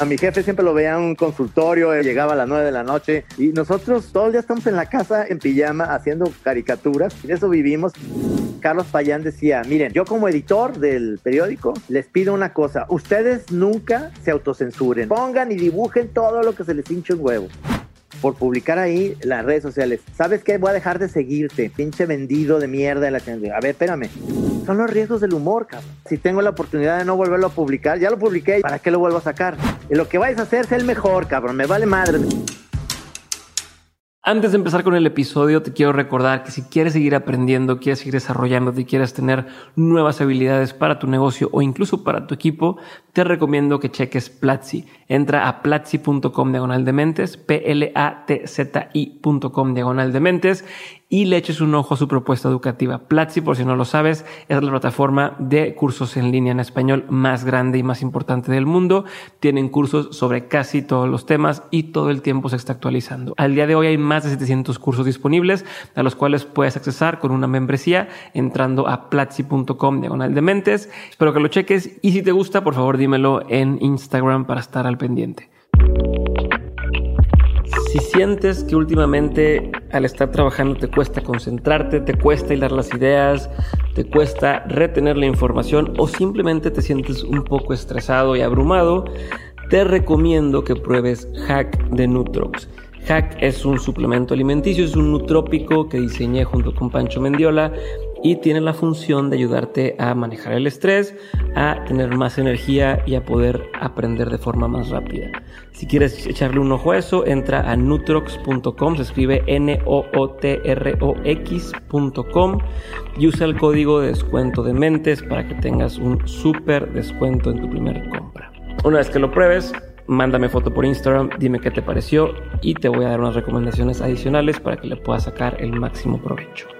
A mi jefe siempre lo veía en un consultorio, llegaba a las 9 de la noche y nosotros todos ya estamos en la casa en pijama haciendo caricaturas. Y de eso vivimos. Carlos Payán decía, miren, yo como editor del periódico les pido una cosa, ustedes nunca se autocensuren, pongan y dibujen todo lo que se les hinche un huevo por publicar ahí las redes sociales. ¿Sabes qué? Voy a dejar de seguirte, pinche vendido de mierda de la. A ver, espérame. Son los riesgos del humor, cabrón. Si tengo la oportunidad de no volverlo a publicar, ya lo publiqué, ¿para qué lo vuelvo a sacar? Y lo que vayas a hacer es el mejor, cabrón. Me vale madre. Antes de empezar con el episodio, te quiero recordar que si quieres seguir aprendiendo, quieres seguir desarrollando, y quieres tener nuevas habilidades para tu negocio o incluso para tu equipo, te recomiendo que cheques Platzi. Entra a platzi.com diagonal de mentes, P-L-A-T-Z-I.com diagonal de mentes y le eches un ojo a su propuesta educativa. Platzi, por si no lo sabes, es la plataforma de cursos en línea en español más grande y más importante del mundo. Tienen cursos sobre casi todos los temas y todo el tiempo se está actualizando. Al día de hoy hay más de 700 cursos disponibles a los cuales puedes accesar con una membresía entrando a platzi.com diagonal de mentes. Espero que lo cheques y si te gusta, por favor dímelo en Instagram para estar al pendiente. Si sientes que últimamente al estar trabajando te cuesta concentrarte, te cuesta hilar las ideas, te cuesta retener la información o simplemente te sientes un poco estresado y abrumado, te recomiendo que pruebes Hack de Nutrox. Hack es un suplemento alimenticio, es un nutrópico que diseñé junto con Pancho Mendiola y tiene la función de ayudarte a manejar el estrés, a tener más energía y a poder aprender de forma más rápida. Si quieres echarle un ojo a eso, entra a nutrox.com, se escribe N-O-O-T-R-O-X.com y usa el código de descuento de mentes para que tengas un súper descuento en tu primera compra. Una vez que lo pruebes, mándame foto por Instagram, dime qué te pareció y te voy a dar unas recomendaciones adicionales para que le puedas sacar el máximo provecho.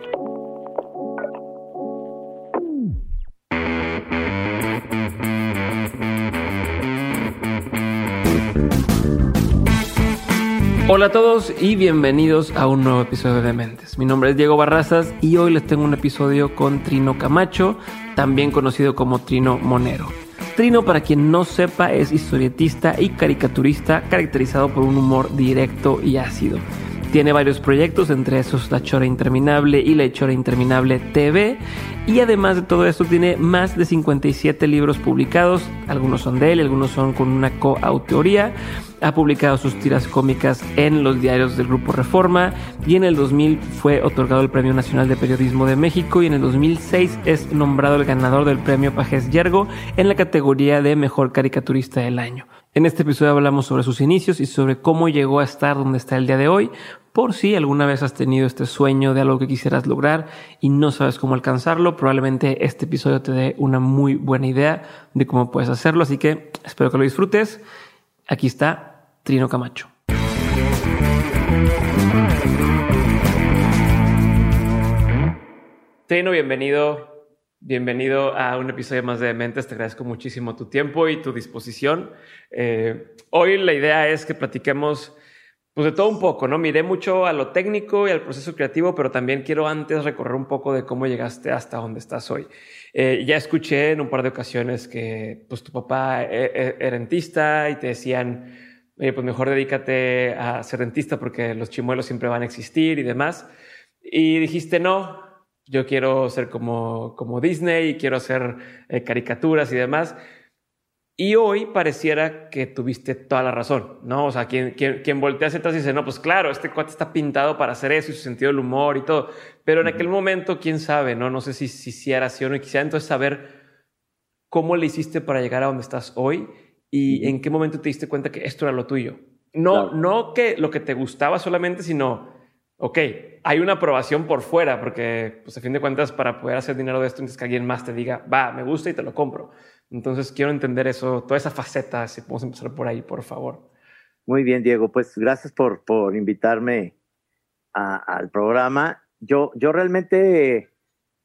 Hola a todos y bienvenidos a un nuevo episodio de Mentes. Mi nombre es Diego Barrazas y hoy les tengo un episodio con Trino Camacho, también conocido como Trino Monero. Trino, para quien no sepa, es historietista y caricaturista caracterizado por un humor directo y ácido. Tiene varios proyectos, entre esos La Chora Interminable y La Chora Interminable TV. Y además de todo esto, tiene más de 57 libros publicados. Algunos son de él, algunos son con una coautoría ha publicado sus tiras cómicas en los diarios del Grupo Reforma y en el 2000 fue otorgado el Premio Nacional de Periodismo de México y en el 2006 es nombrado el ganador del Premio Pajes Yergo en la categoría de Mejor Caricaturista del Año. En este episodio hablamos sobre sus inicios y sobre cómo llegó a estar donde está el día de hoy, por si alguna vez has tenido este sueño de algo que quisieras lograr y no sabes cómo alcanzarlo, probablemente este episodio te dé una muy buena idea de cómo puedes hacerlo, así que espero que lo disfrutes. Aquí está Trino Camacho. Trino, bienvenido. Bienvenido a un episodio más de Mentes. Te agradezco muchísimo tu tiempo y tu disposición. Eh, hoy la idea es que platiquemos pues de todo un poco, ¿no? Miré mucho a lo técnico y al proceso creativo, pero también quiero antes recorrer un poco de cómo llegaste hasta donde estás hoy. Eh, ya escuché en un par de ocasiones que pues tu papá e, e, era dentista y te decían, oye, pues mejor dedícate a ser dentista porque los chimuelos siempre van a existir y demás. Y dijiste, no, yo quiero ser como, como Disney y quiero hacer eh, caricaturas y demás. Y hoy pareciera que tuviste toda la razón, ¿no? O sea, quien, quien, quien voltea hacia atrás y dice, no, pues claro, este cuate está pintado para hacer eso y su sentido del humor y todo. Pero en aquel momento, quién sabe, ¿no? No sé si, si, si era así o no. Y quisiera entonces saber cómo le hiciste para llegar a donde estás hoy y en qué momento te diste cuenta que esto era lo tuyo. No, no que lo que te gustaba solamente, sino, ok, hay una aprobación por fuera, porque, pues a fin de cuentas, para poder hacer dinero de esto, necesitas que alguien más te diga, va, me gusta y te lo compro. Entonces quiero entender eso, toda esa faceta, si podemos empezar por ahí, por favor. Muy bien, Diego, pues gracias por, por invitarme al programa. Yo, yo realmente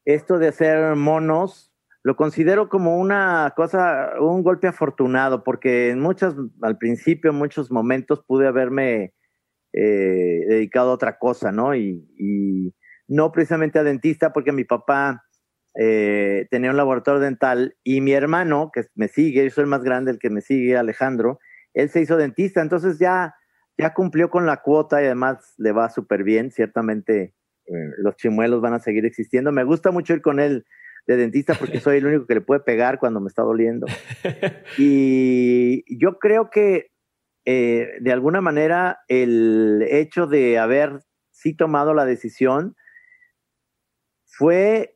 esto de hacer monos lo considero como una cosa, un golpe afortunado, porque en muchas, al principio, en muchos momentos pude haberme eh, dedicado a otra cosa, ¿no? Y, y no precisamente a dentista, porque mi papá eh, tenía un laboratorio dental y mi hermano, que me sigue, yo soy el más grande, el que me sigue, Alejandro, él se hizo dentista, entonces ya, ya cumplió con la cuota y además le va súper bien, ciertamente eh, los chimuelos van a seguir existiendo. Me gusta mucho ir con él de dentista porque soy el único que le puede pegar cuando me está doliendo. Y yo creo que eh, de alguna manera el hecho de haber sí tomado la decisión fue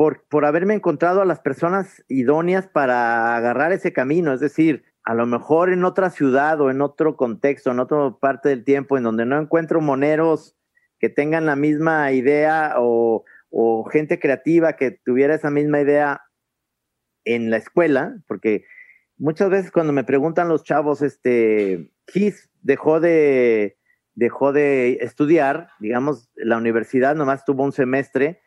por, por haberme encontrado a las personas idóneas para agarrar ese camino, es decir, a lo mejor en otra ciudad o en otro contexto, en otra parte del tiempo, en donde no encuentro moneros que tengan la misma idea o, gente creativa que tuviera esa misma idea en la escuela, porque muchas veces cuando me preguntan los chavos, este, Kiss dejó de, dejó de estudiar, digamos, la universidad nomás tuvo un semestre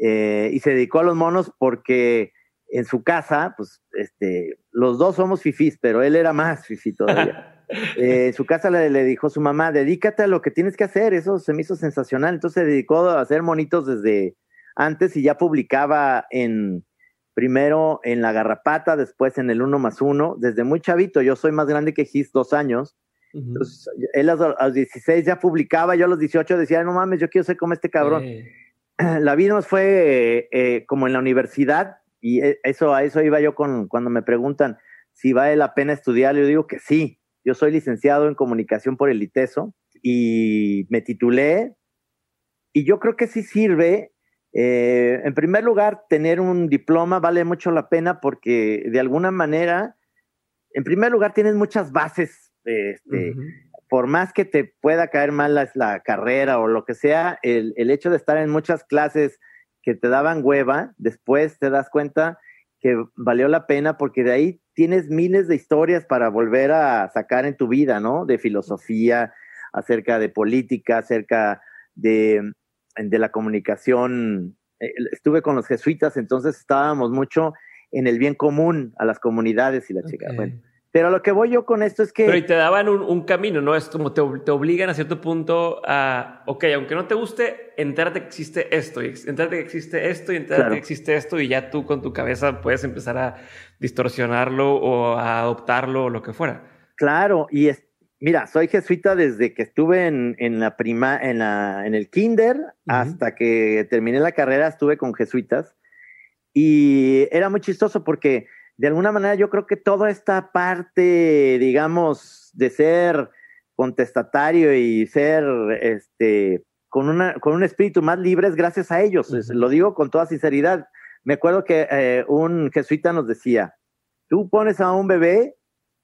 eh, y se dedicó a los monos porque en su casa, pues, este, los dos somos fifís, pero él era más fifí todavía. Eh, en su casa le, le, dijo su mamá, dedícate a lo que tienes que hacer, eso se me hizo sensacional. Entonces se dedicó a hacer monitos desde antes y ya publicaba en, primero en La Garrapata, después en el Uno más Uno, desde muy chavito, yo soy más grande que Gis, dos años. Entonces, él a, los 16 ya publicaba, yo a los 18 decía, no mames, yo quiero ser como este cabrón. La vida nos fue eh, como en la universidad, y e, eso, a eso iba yo con, cuando me preguntan si vale la pena estudiar, yo digo que sí. Yo soy licenciado en comunicación por el ITESO y me titulé, y yo creo que sí sirve eh, en primer lugar, tener un diploma vale mucho la pena porque de alguna manera, en primer lugar, tienes muchas bases. Este, Por más que te pueda caer mal la, la carrera o lo que sea, el, el, hecho de estar en muchas clases que te daban hueva, después te das cuenta que valió la pena porque de ahí tienes miles de historias para volver a sacar en tu vida, ¿no? De filosofía, acerca de política, acerca de de la comunicación, eh, estuve con los jesuitas, entonces estábamos mucho en el bien común a las comunidades y la chica. Bueno, pero lo que voy yo con esto es que... Pero y te daban un, camino, ¿no? Es como te, te, obligan a cierto punto a, ok, aunque no te guste, entérate que existe esto, y entérate que existe esto, y entérate que existe esto, y ya tú con tu cabeza puedes empezar a distorsionarlo o a adoptarlo o lo que fuera. Claro, y es, Mira, soy jesuita desde que estuve en, en la prima, en, la, en el kinder hasta que terminé la carrera, estuve con jesuitas. Y era muy chistoso porque de alguna manera yo creo que toda esta parte, digamos, de ser contestatario y ser este con una con un espíritu más libre es gracias a ellos. Lo digo con toda sinceridad. Me acuerdo que eh, un jesuita nos decía, tú pones a un bebé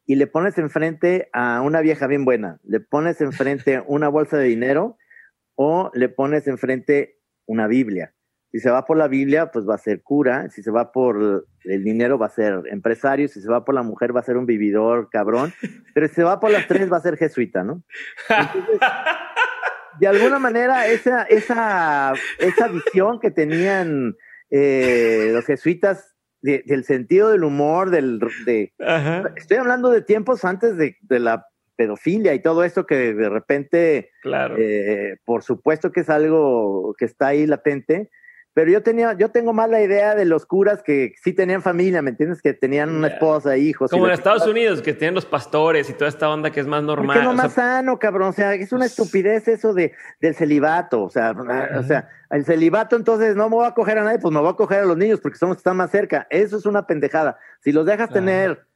y le pones enfrente a una vieja bien buena, le pones enfrente una bolsa de dinero o le pones enfrente una Biblia. Si se va por la Biblia, pues va a ser cura. Si se va por el dinero, va a ser empresario. Si se va por la mujer, va a ser un vividor cabrón. Pero si se va por las tres, va a ser jesuita, ¿no? Entonces, de alguna manera, esa, esa, esa visión que tenían eh, los jesuitas del sentido del humor, del de, estoy hablando de tiempos antes de, la pedofilia y todo esto que de repente, claro. Eh, por supuesto que es algo que está ahí latente, pero yo tenía, yo tengo más la idea de los curas que sí tenían familia, ¿me entiendes? Que tenían una esposa, hijos. Como en Estados Unidos, que tienen los pastores y toda esta onda que es más normal. Es lo más sano, cabrón. O sea, es una estupidez eso de, del celibato. O sea, o sea, el celibato entonces no me voy a coger a nadie, pues me voy a coger a los niños porque son los que están más cerca. Eso es una pendejada. Si los dejas tener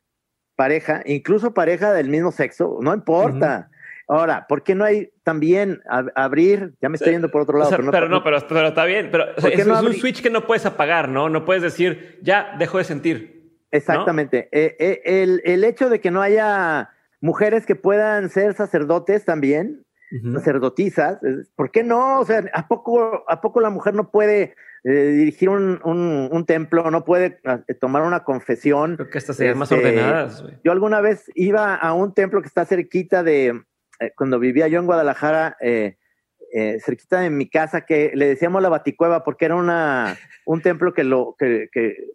pareja, incluso pareja del mismo sexo, no importa. Ahora, ¿por qué no hay también abrir? Ya me estoy yendo por otro lado. pero, no, pero, está bien. Pero es, un switch que no puedes apagar, ¿no? No puedes decir, ya dejo de sentir. Exactamente. Eh, eh, el, el, hecho de que no haya mujeres que puedan ser sacerdotes también, sacerdotisas, ¿por qué no? O sea, ¿a poco, a poco la mujer no puede eh, dirigir un, un, un, templo, no puede tomar una confesión? Creo que estas serían más este, ordenadas. Yo alguna vez iba a un templo que está cerquita de, eh, cuando vivía yo en Guadalajara, eh, eh, cerquita de mi casa, que le decíamos la Baticueva porque era una, un templo que, lo, que,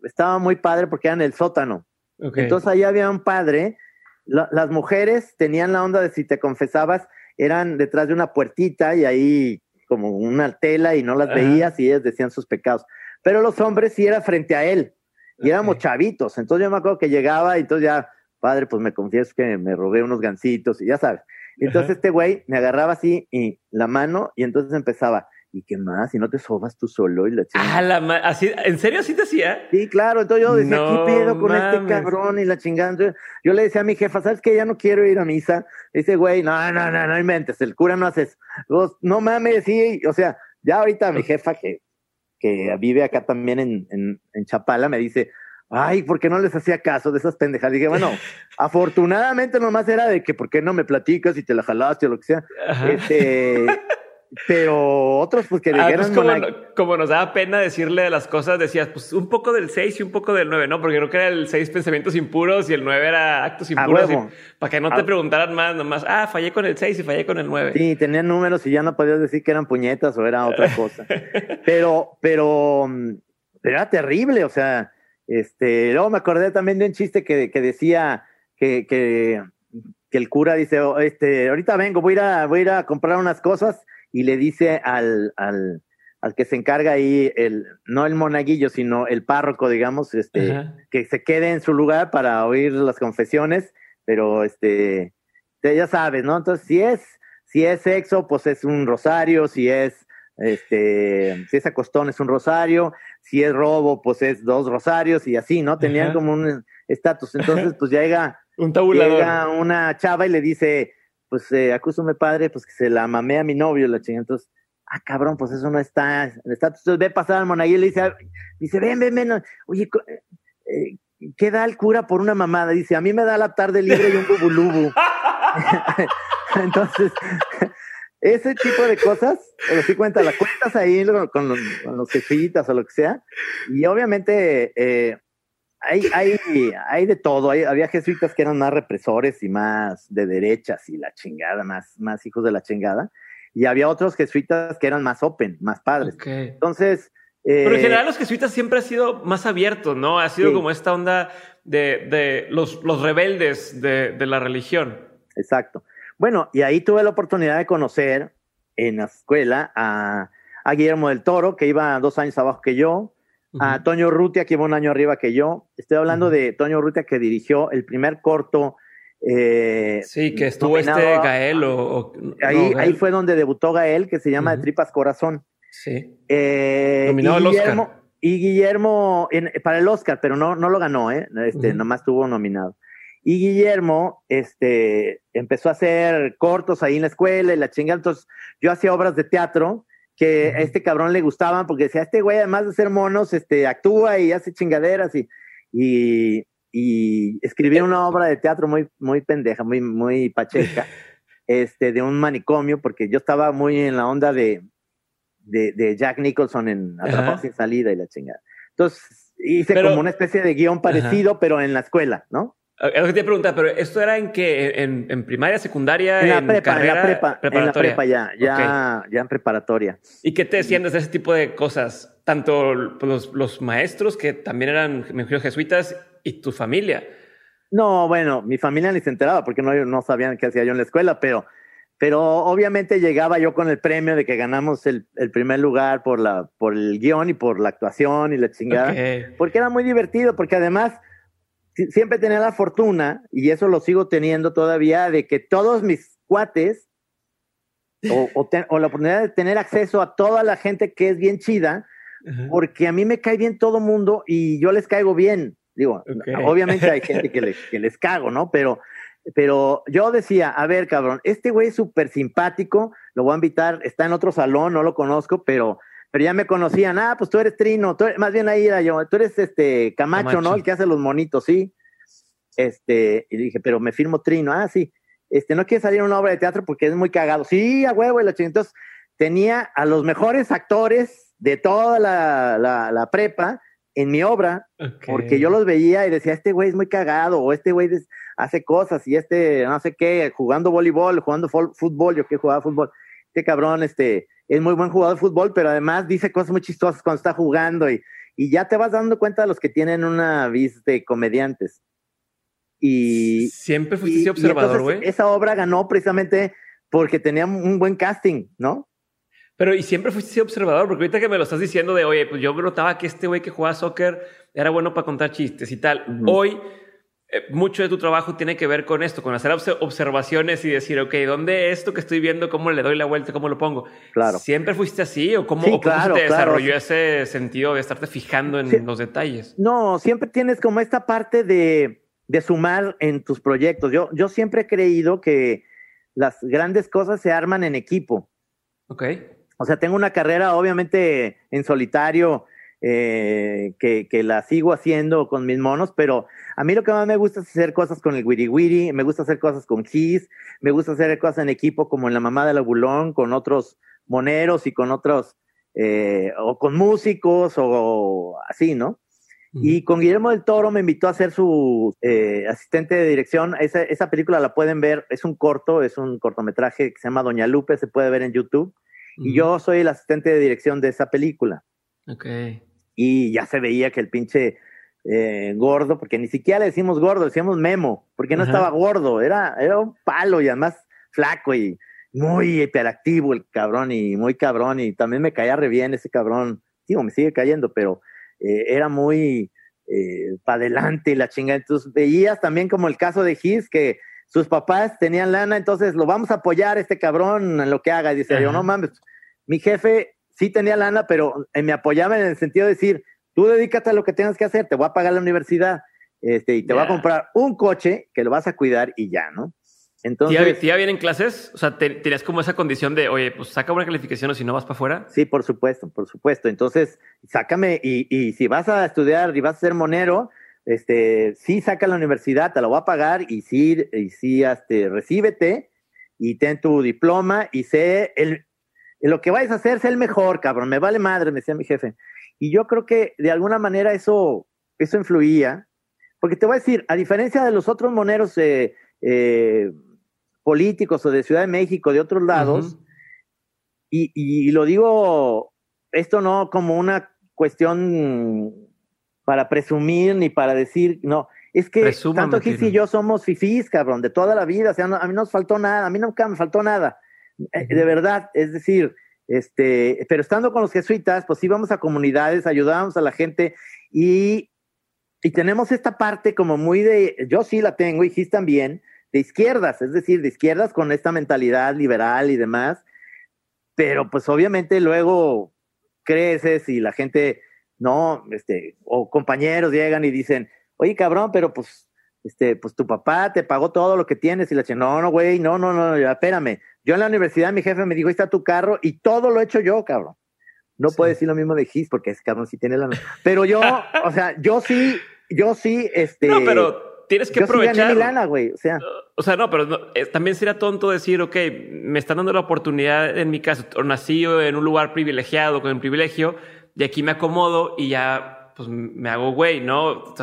estaba muy padre porque era en el sótano. Entonces ahí había un padre. las mujeres tenían la onda de si te confesabas, eran detrás de una puertita y ahí como una tela y no las veías y ellas decían sus pecados. Pero los hombres sí era frente a él y éramos chavitos. Entonces yo me acuerdo que llegaba y entonces ya padre, pues me confieso que me robé unos gancitos y ya sabes. Entonces este güey me agarraba así y la mano y entonces empezaba, ¿y qué más? ¿Y no te sobas tú solo? Y la chingada. Ah, la ma- así, ¿En serio así te hacía? Sí, claro, entonces yo decía, No ¿qué pedo con este cabrón y la chingada? Entonces, yo le decía a mi jefa, ¿sabes qué? Ya no quiero ir a misa. Dice, güey, no, no, no, no inventes, el cura no hace eso. Vos, no mames, sí, o sea, ya ahorita mi jefa que, que vive acá también en, en, en Chapala me dice, ay, ¿por qué no les hacía caso de esas pendejadas? Dije, bueno, afortunadamente nomás era de que, ¿por qué no me platicas y te la jalaste o lo que sea? Este, pero otros, pues que Ah, dijeran, pues como, "Mona- como nos daba pena decirle de las cosas, decías, pues un poco del 6 y un poco del 9, ¿no? Porque creo que era el 6 pensamientos impuros y el 9 era actos A impuros. para que no te A- preguntaran más, nomás, ah, fallé con el 6 y fallé con el 9. Sí, tenían números y ya no podías decir que eran puñetas o era otra cosa. Pero, pero, mm, pero era terrible, o sea, este, luego me acordé también de un chiste que, que decía que, que, que el cura dice, "Oh, este, ahorita vengo, voy a ir a, voy a, ir a comprar unas cosas y le dice al, al, al que se encarga ahí, el, no el monaguillo, sino el párroco, digamos, este, que se quede en su lugar para oír las confesiones, pero este, te- ya sabes, ¿no? Entonces, si es, si es sexo, pues es un rosario, si es, este, si es acostón es un rosario, si es robo, pues es dos rosarios y así, ¿no? Tenían Ajá. como un estatus. Entonces, pues llega, Un tabulador. llega una chava y le dice, pues eh, acúsame padre, pues que se la mamé a mi novio, la chingada. Entonces, ah, cabrón, pues eso no está en estatus. Entonces ve pasar al monaguillo y le dice, dice, ven, ven, ven, oye, eh, ¿qué da el cura por una mamada? Dice, a mí me da la tarde libre y un bubulubu. Entonces, ese tipo de cosas, pero sí cuenta, las cuentas ahí con, con los, con los jefitas o lo que sea, y obviamente eh, hay, hay, hay de todo, hay, había jesuitas que eran más represores y más de derechas y la chingada, más, más hijos de la chingada, y había otros jesuitas que eran más open, más padres. Entonces... Pero en eh, general los jesuitas siempre han sido más abiertos, ¿no? Ha sido Sí. como esta onda de, de los, los rebeldes de, de la religión. Exacto. Bueno, y ahí tuve la oportunidad de conocer en la escuela a, a Guillermo del Toro, que iba dos años abajo que yo, a. Toño Rutia, que iba un año arriba que yo. Estoy hablando de Toño Rutia, que dirigió el primer corto. eh, Sí, que estuvo este Gael o... o- Ahí, no, ahí fue donde debutó Gael, que se llama De. Tripas Corazón. Sí. Eh, Nominado al Oscar. Y Guillermo, en- para el Oscar, pero no, no lo ganó, ¿eh? Este, nomás tuvo nominado. Y Guillermo, este, empezó a hacer cortos ahí en la escuela y la chingada. Entonces, yo hacía obras de teatro que a este cabrón le gustaban porque decía, este güey, además de ser monos, este, actúa y hace chingaderas y, y, y escribí una obra de teatro muy, muy pendeja, muy, muy pacheca, este, de un manicomio, porque yo estaba muy en la onda de, de, de Jack Nicholson en Atrapado Ajá. sin salida y la chingada. Entonces, hice Pero- como una especie de guion parecido, pero en la escuela, ¿no? Es lo que te preguntar, pero ¿esto era en qué? ¿En, en primaria, secundaria? En la prepa, en carrera, la prepa, en la preparatoria? prepa ya, ya, ya en preparatoria. ¿Y qué te decían desde ese tipo de cosas? Tanto los, los maestros, que también eran, jesuitas, y tu familia. No, bueno, mi familia ni se enteraba porque no, no sabían qué hacía yo en la escuela, pero, pero obviamente llegaba yo con el premio de que ganamos el, el primer lugar por, la, por el guion y por la actuación y la chingada. Ok. Porque era muy divertido, porque además siempre tenía la fortuna, y eso lo sigo teniendo todavía, de que todos mis cuates, o, o te- o la oportunidad de tener acceso a toda la gente que es bien chida, Ajá. porque a mí me cae bien todo mundo y yo les caigo bien. Digo, obviamente hay gente que les, que les cago, ¿no? Pero, pero yo decía, a ver, cabrón, este güey es súper simpático, lo voy a invitar, está en otro salón, no lo conozco, pero, pero ya me conocían, ah, pues tú eres Trino, tú eres- más bien ahí era yo, tú eres este Camacho, Camacho. ¿no? El que hace los monitos, sí. Este, y dije, pero me firmo Trino, ah, sí. Este, no quiere salir una obra de teatro porque es muy cagado. Sí, a huevo, y la chingada. Entonces, tenía a los mejores actores de toda la, la, la prepa en mi obra, porque yo los veía y decía, este güey es muy cagado, o este güey hace cosas, y este, no sé qué, jugando voleibol, jugando fútbol, yo que jugaba fútbol, este cabrón, este, es muy buen jugador de fútbol, pero además dice cosas muy chistosas cuando está jugando, y, y ya te vas dando cuenta de los que tienen una vis de comediantes. Y, Siempre fuiste y observador, güey. esa obra ganó precisamente porque tenía un buen casting, ¿no? Pero y siempre fuiste observador, porque ahorita que me lo estás diciendo de, oye, pues yo notaba que este güey que jugaba soccer era bueno para contar chistes y tal. Hoy eh, mucho de tu trabajo tiene que ver con esto, con hacer observaciones y decir, ok, ¿dónde esto que estoy viendo, cómo le doy la vuelta, cómo lo pongo? Claro. ¿Siempre fuiste así o cómo, se te desarrolló ese sentido de estarte fijando en los detalles? No, siempre tienes como esta parte de, de sumar en tus proyectos. Yo, yo siempre he creído que las grandes cosas se arman en equipo. Ok. O sea, tengo una carrera obviamente en solitario eh, que, que, la sigo haciendo con mis monos, pero a mí lo que más me gusta es hacer cosas con el Wiri Wiri, me gusta hacer cosas con Kiss, me gusta hacer cosas en equipo como en la mamá del abulón, con otros moneros y con otros, eh, o con músicos o así, ¿no? Y con Guillermo del Toro me invitó a ser su eh, asistente de dirección. Esa, esa, película la pueden ver, es un corto, es un cortometraje que se llama Doña Lupe, se puede ver en YouTube. Y yo soy el asistente de dirección de esa película. Ok y ya se veía que el pinche eh, gordo, porque ni siquiera le decimos gordo, decíamos memo, porque no estaba gordo, era, era un palo y además flaco y muy hiperactivo el cabrón y muy cabrón y también me caía re bien ese cabrón, digo, me sigue cayendo, pero eh, era muy eh, para adelante y la chinga. Entonces veías también como el caso de Gis, que sus papás tenían lana, entonces lo vamos a apoyar este cabrón en lo que haga. Y dice, yo no mames, mi jefe sí tenía lana, pero me apoyaba en el sentido de decir, tú dedícate a lo que tengas que hacer, te voy a pagar la universidad este, y te voy a comprar un coche que lo vas a cuidar y ya, ¿no? Entonces, ¿Tía, bien en clases? O sea, ¿tenías como esa condición de, oye, pues saca una calificación o si no vas para afuera? Sí, por supuesto, por supuesto. Entonces, sácame y, y si vas a estudiar y vas a ser monero, este, sí saca la universidad, te lo voy a pagar y sí, y sí, este, recíbete y ten tu diploma y sé el, lo que vayas a hacer es el mejor, cabrón, me vale madre, me decía mi jefe. Y yo creo que de alguna manera eso, eso influía, porque te voy a decir, a diferencia de los otros moneros eh, eh, políticos o de Ciudad de México, de otros lados, y, y, lo digo, esto no como una cuestión para presumir ni para decir, no, es que tanto Gis y yo somos fifís, cabrón, de toda la vida, o sea, a mí no nos faltó nada, a mí nunca me faltó nada. Eh, de verdad, es decir, este, pero estando con los jesuitas, pues íbamos a comunidades, ayudábamos a la gente y, y tenemos esta parte como muy de, yo sí la tengo y Gis también, de izquierdas, es decir, de izquierdas con esta mentalidad liberal y demás, pero pues obviamente luego creces y la gente, no, este, o compañeros llegan y dicen, oye cabrón, pero pues este, pues tu papá te pagó todo lo que tienes y la no, no, güey, no, no, no, espérame. Yo en la universidad mi jefe me dijo, ahí está tu carro y todo lo he hecho yo, cabrón. No puedo decir lo mismo de Gis porque ese cabrón sí tiene la... Pero yo, o sea, yo sí, yo sí, este... No, pero tienes que aprovechar. Sí mi lana, güey, o sea... O sea, no, pero eh, también sería tonto decir, ok, me están dando la oportunidad en mi caso, o nací en un lugar privilegiado, con el privilegio, y aquí me acomodo y ya, pues me hago güey, ¿no?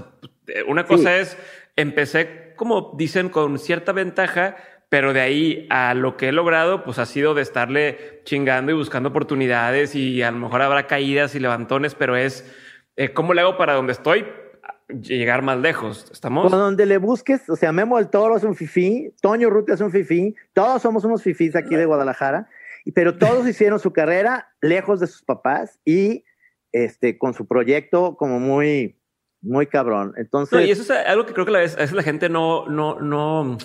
una cosa es empecé, como dicen, con cierta ventaja, pero de ahí a lo que he logrado, pues ha sido de estarle chingando y buscando oportunidades y a lo mejor habrá caídas y levantones, pero es eh, cómo le hago para donde estoy llegar más lejos. ¿Estamos? Por donde le busques, o sea, Memo el Toro es un fifí, Toño Ruti es un fifí, todos somos unos fifís aquí de Guadalajara, pero todos hicieron su carrera lejos de sus papás y este, con su proyecto como muy, muy cabrón. Entonces. y eso es algo que creo que a veces la gente no, no, no,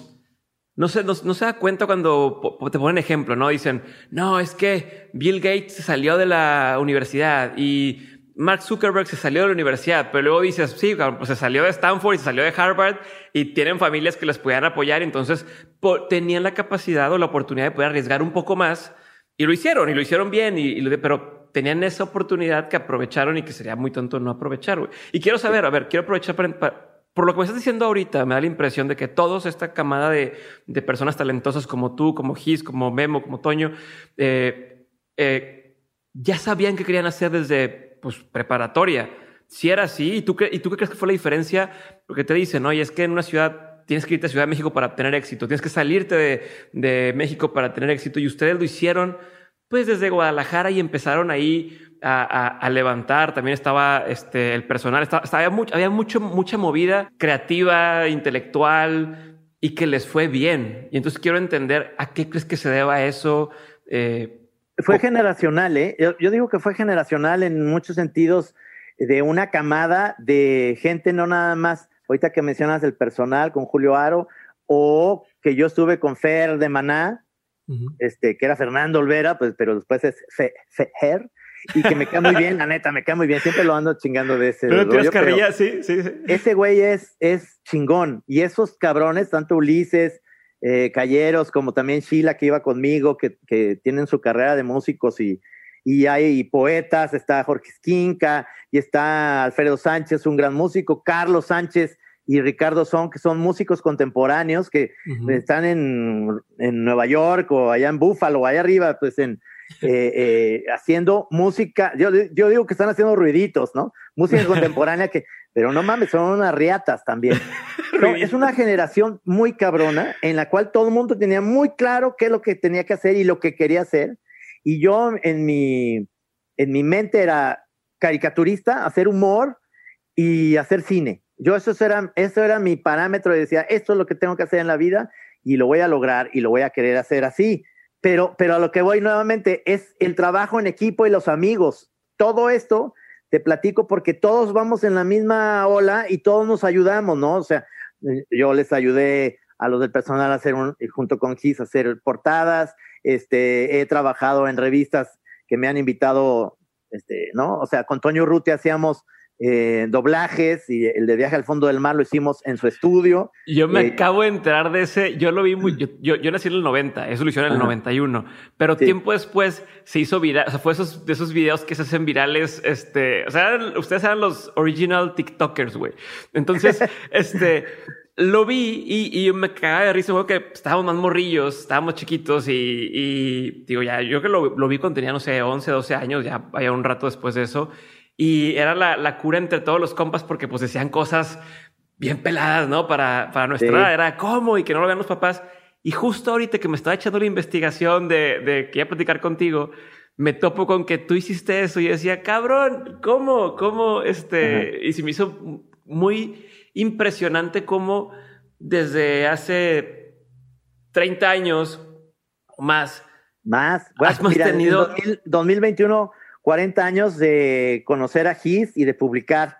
no se, no, se da cuenta cuando te ponen ejemplo, ¿no? Dicen, no, es que Bill Gates se salió de la universidad y Mark Zuckerberg se salió de la universidad, pero luego dices, sí, pues se salió de Stanford y se salió de Harvard y tienen familias que les podían apoyar, entonces tenían la capacidad o la oportunidad de poder arriesgar un poco más y lo hicieron y lo hicieron bien, y, y pero tenían esa oportunidad que aprovecharon y que sería muy tonto no aprovechar, güey. Y quiero saber, a ver, quiero aprovechar para, por lo que me estás diciendo ahorita, me da la impresión de que todos esta camada de, de personas talentosas como tú, como Gis, como Memo, como Toño, eh, eh, ya sabían qué querían hacer desde pues, preparatoria. Si era así, ¿y tú, ¿y tú qué crees que fue la diferencia? Porque te dicen, oye, es que en una ciudad tienes que irte a Ciudad de México para tener éxito, tienes que salirte de, de México para tener éxito, y ustedes lo hicieron pues desde Guadalajara y empezaron ahí a, levantar. También estaba este, el personal, estaba, había, mucho, había mucho, mucha movida creativa, intelectual y que les fue bien. Y entonces quiero entender a qué crees que se deba eso. Eh, fue generacional, ¿eh? Yo, digo que fue generacional en muchos sentidos de una camada de gente no nada más ahorita que mencionas el personal con Julio Aro, o que yo estuve con Fer de Maná, este, que era Fernando Olvera, pues, pero después es Fer, y que me cae muy bien, la neta, me cae muy bien, siempre lo ando chingando de ese. Pero sí, sí, sí. Ese güey es, es chingón, y esos cabrones, tanto Ulises, eh, Calleros, como también Sheila, que iba conmigo, que, que tienen su carrera de músicos y, y hay poetas, está Jorge Esquinca, y está Alfredo Sánchez, un gran músico, Carlos Sánchez y Ricardo Son, que son músicos contemporáneos que están en, en, Nueva York o allá en Búfalo, allá arriba, pues en eh, eh, haciendo música, yo, yo digo que están haciendo ruiditos, ¿no? Música contemporánea que, pero no mames, son unas riatas también. es una generación muy cabrona en la cual todo el mundo tenía muy claro qué es lo que tenía que hacer y lo que quería hacer y yo en mi, en mi mente era caricaturista, hacer humor y hacer cine. Yo eso era, eso era mi parámetro decía, esto es lo que tengo que hacer en la vida y lo voy a lograr y lo voy a querer hacer así. Pero, pero a lo que voy nuevamente es el trabajo en equipo y los amigos. Todo esto te platico porque todos vamos en la misma ola y todos nos ayudamos, ¿no? O sea, yo les ayudé a los del personal a hacer un, junto con Gis, a hacer portadas, este, he trabajado en revistas que me han invitado, este, ¿no? O sea, con Toño Ruti hacíamos eh, doblajes y el de Viaje al Fondo del Mar lo hicimos en su estudio. Yo me eh, acabo de enterar de ese, yo lo vi muy, yo, yo, nací en el 90, eso lo hicieron en el 91, pero tiempo después se hizo viral, o sea, fue esos, de esos videos que se hacen virales, este, o sea, ustedes eran los original TikTokers, güey. Entonces, este, lo vi y, me cagaba de risa, que estábamos más morrillos, estábamos chiquitos y, digo, ya, yo que lo, vi cuando tenía, no sé, 11, 12 años, ya vaya un rato después de eso. Y era la, cura entre todos los compas porque pues decían cosas bien peladas, ¿no? Para, para nuestra edad, era cómo y que no lo vean los papás. Y justo ahorita que me estaba echando la investigación de, de que iba a platicar contigo, me topo con que tú hiciste eso y decía, cabrón, ¿cómo? ¿Cómo? Este, y se me hizo muy impresionante cómo desde hace 30 años o más. Más. has tenido. 2021, 40 años de conocer a Gis y de publicar.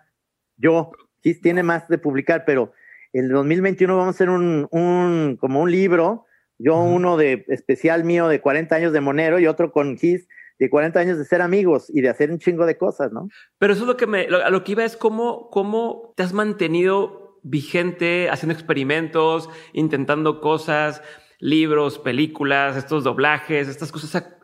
Yo, Gis tiene más de publicar, pero en 2021 vamos a hacer un, un como un libro. Yo uno de especial mío de 40 años de Monero y otro con Gis de 40 años de ser amigos y de hacer un chingo de cosas, ¿no? Pero eso es lo que me, a lo que iba es cómo, cómo te has mantenido vigente haciendo experimentos, intentando cosas, libros, películas, estos doblajes, estas cosas.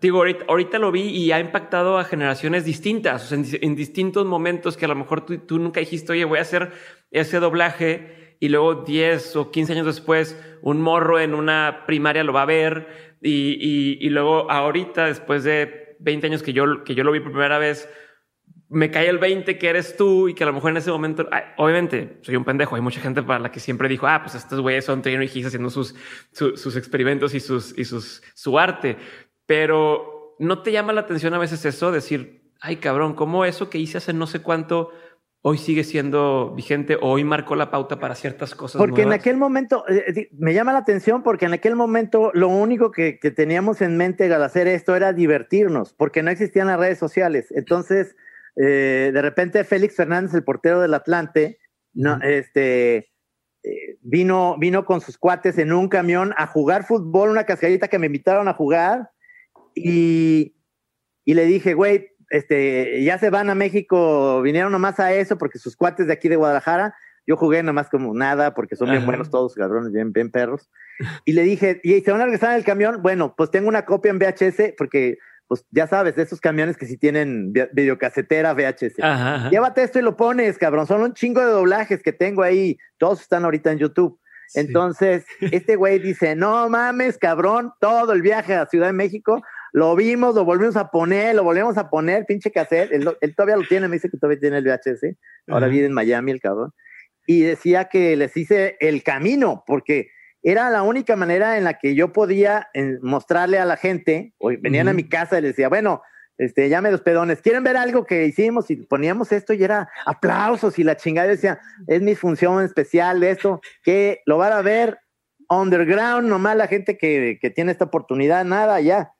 Digo, ahorita, lo vi y ha impactado a generaciones distintas, en, distintos momentos que a lo mejor tú, tú, nunca dijiste, oye, voy a hacer ese doblaje y luego 10 o 15 años después un morro en una primaria lo va a ver y, y, luego ahorita, después de 20 años que yo, que yo lo vi por primera vez, me cae el 20 que eres tú y que a lo mejor en ese momento, obviamente soy un pendejo, hay mucha gente para la que siempre dijo, ah, pues estos güeyes son Taylor y haciendo sus, sus experimentos y, sus, y sus, su arte, pero no te llama la atención a veces eso, decir, ay cabrón, ¿cómo eso que hice hace no sé cuánto hoy sigue siendo vigente o hoy marcó la pauta para ciertas cosas. Porque en aquel momento, eh, eh, me llama la atención porque en aquel momento lo único que, teníamos en mente al hacer esto era divertirnos, porque no existían las redes sociales. Entonces, eh, de repente Félix Fernández, el portero del Atlante, no, este, vino, vino con sus cuates en un camión a jugar fútbol, una cascarita que me invitaron a jugar y, y le dije, güey, este, ya se van a México, vinieron nomás a eso porque sus cuates de aquí de Guadalajara, yo jugué nomás como nada porque son bien buenos todos, cabrones, bien, bien perros. Y le dije, ¿y se van a regresar en el camión? Bueno, pues tengo una copia en VHS porque, pues ya sabes, de esos camiones que sí tienen videocasetera VHS. Llévate esto y lo pones, cabrón. Son un chingo de doblajes que tengo ahí. Todos están ahorita en YouTube. Entonces, este güey dice, no mames, cabrón, todo el viaje a Ciudad de México lo vimos, lo volvimos a poner, lo volvemos a poner, pinche cassette. Él, todavía lo tiene, me dice que todavía tiene el VHS. Ahora vive en Miami el cabrón. Y decía que les hice el camino, porque era la única manera en la que yo podía eh, mostrarle a la gente, o venían a mi casa y les decía, bueno, este, llame los pedones, ¿quieren ver algo que hicimos? Y poníamos esto y era aplausos y la chingada decía, es mi función especial de esto, que lo van a ver underground, nomás la gente que, que tiene esta oportunidad, nada, ya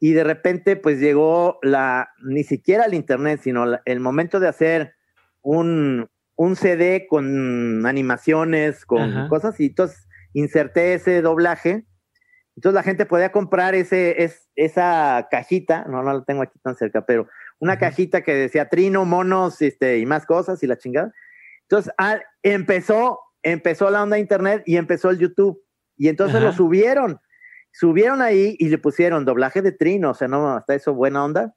y de repente pues llegó la, ni siquiera el Internet, sino el momento de hacer un, un CD con animaciones, con cosas, y entonces inserté ese doblaje. Entonces la gente podía comprar ese, es, esa cajita, no, no la tengo aquí tan cerca, pero una cajita que decía trino, monos, este, y más cosas y la chingada. Entonces ah, empezó, empezó la onda de internet y empezó el YouTube. Y entonces lo subieron, subieron ahí y le pusieron doblaje de trino, o sea, no, hasta eso buena onda.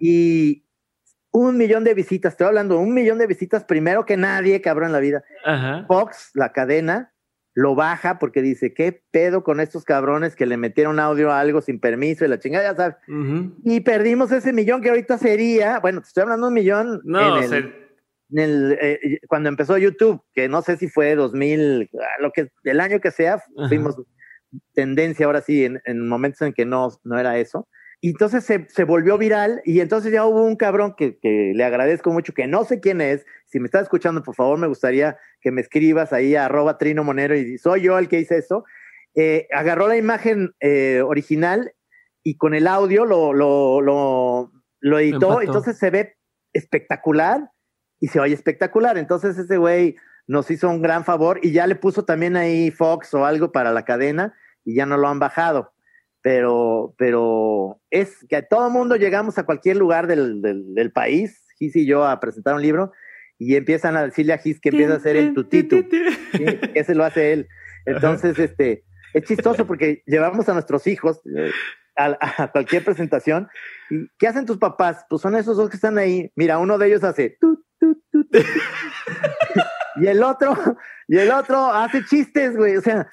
Y un millón de visitas, estoy hablando, un millón de visitas primero que nadie, cabrón, en la vida. Fox, la cadena, lo baja porque dice, ¿qué pedo con estos cabrones que le metieron audio a algo sin permiso y la chingada, ya sabes? Y perdimos ese millón que ahorita sería, bueno, te estoy hablando de un millón no, en el, eh, cuando empezó YouTube, que no sé si fue 2000, lo que, el año que sea, fuimos tendencia ahora sí en, en, momentos en que no, no era eso. Y entonces se, se, volvió viral y entonces ya hubo un cabrón que, que, le agradezco mucho, que no sé quién es. Si me estás escuchando, por favor, me gustaría que me escribas ahí a arroba Trino Monero y soy yo el que hice eso. Eh, agarró la imagen eh, original y con el audio lo, lo, lo, lo editó. Entonces se ve espectacular y se oye espectacular. Entonces ese güey nos hizo un gran favor y ya le puso también ahí Fox o algo para la cadena y ya no lo han bajado pero, pero es que a todo mundo llegamos a cualquier lugar del, del, país, Gis y yo, a presentar un libro, y empiezan a decirle a Gis que empieza a hacer el tutito. Ese lo hace él. Entonces, este, es chistoso porque llevamos a nuestros hijos eh, a, cualquier presentación. ¿Y qué hacen tus papás? Pues son esos dos que están ahí. Mira, uno de ellos hace y el otro, y el otro hace chistes, güey. O sea,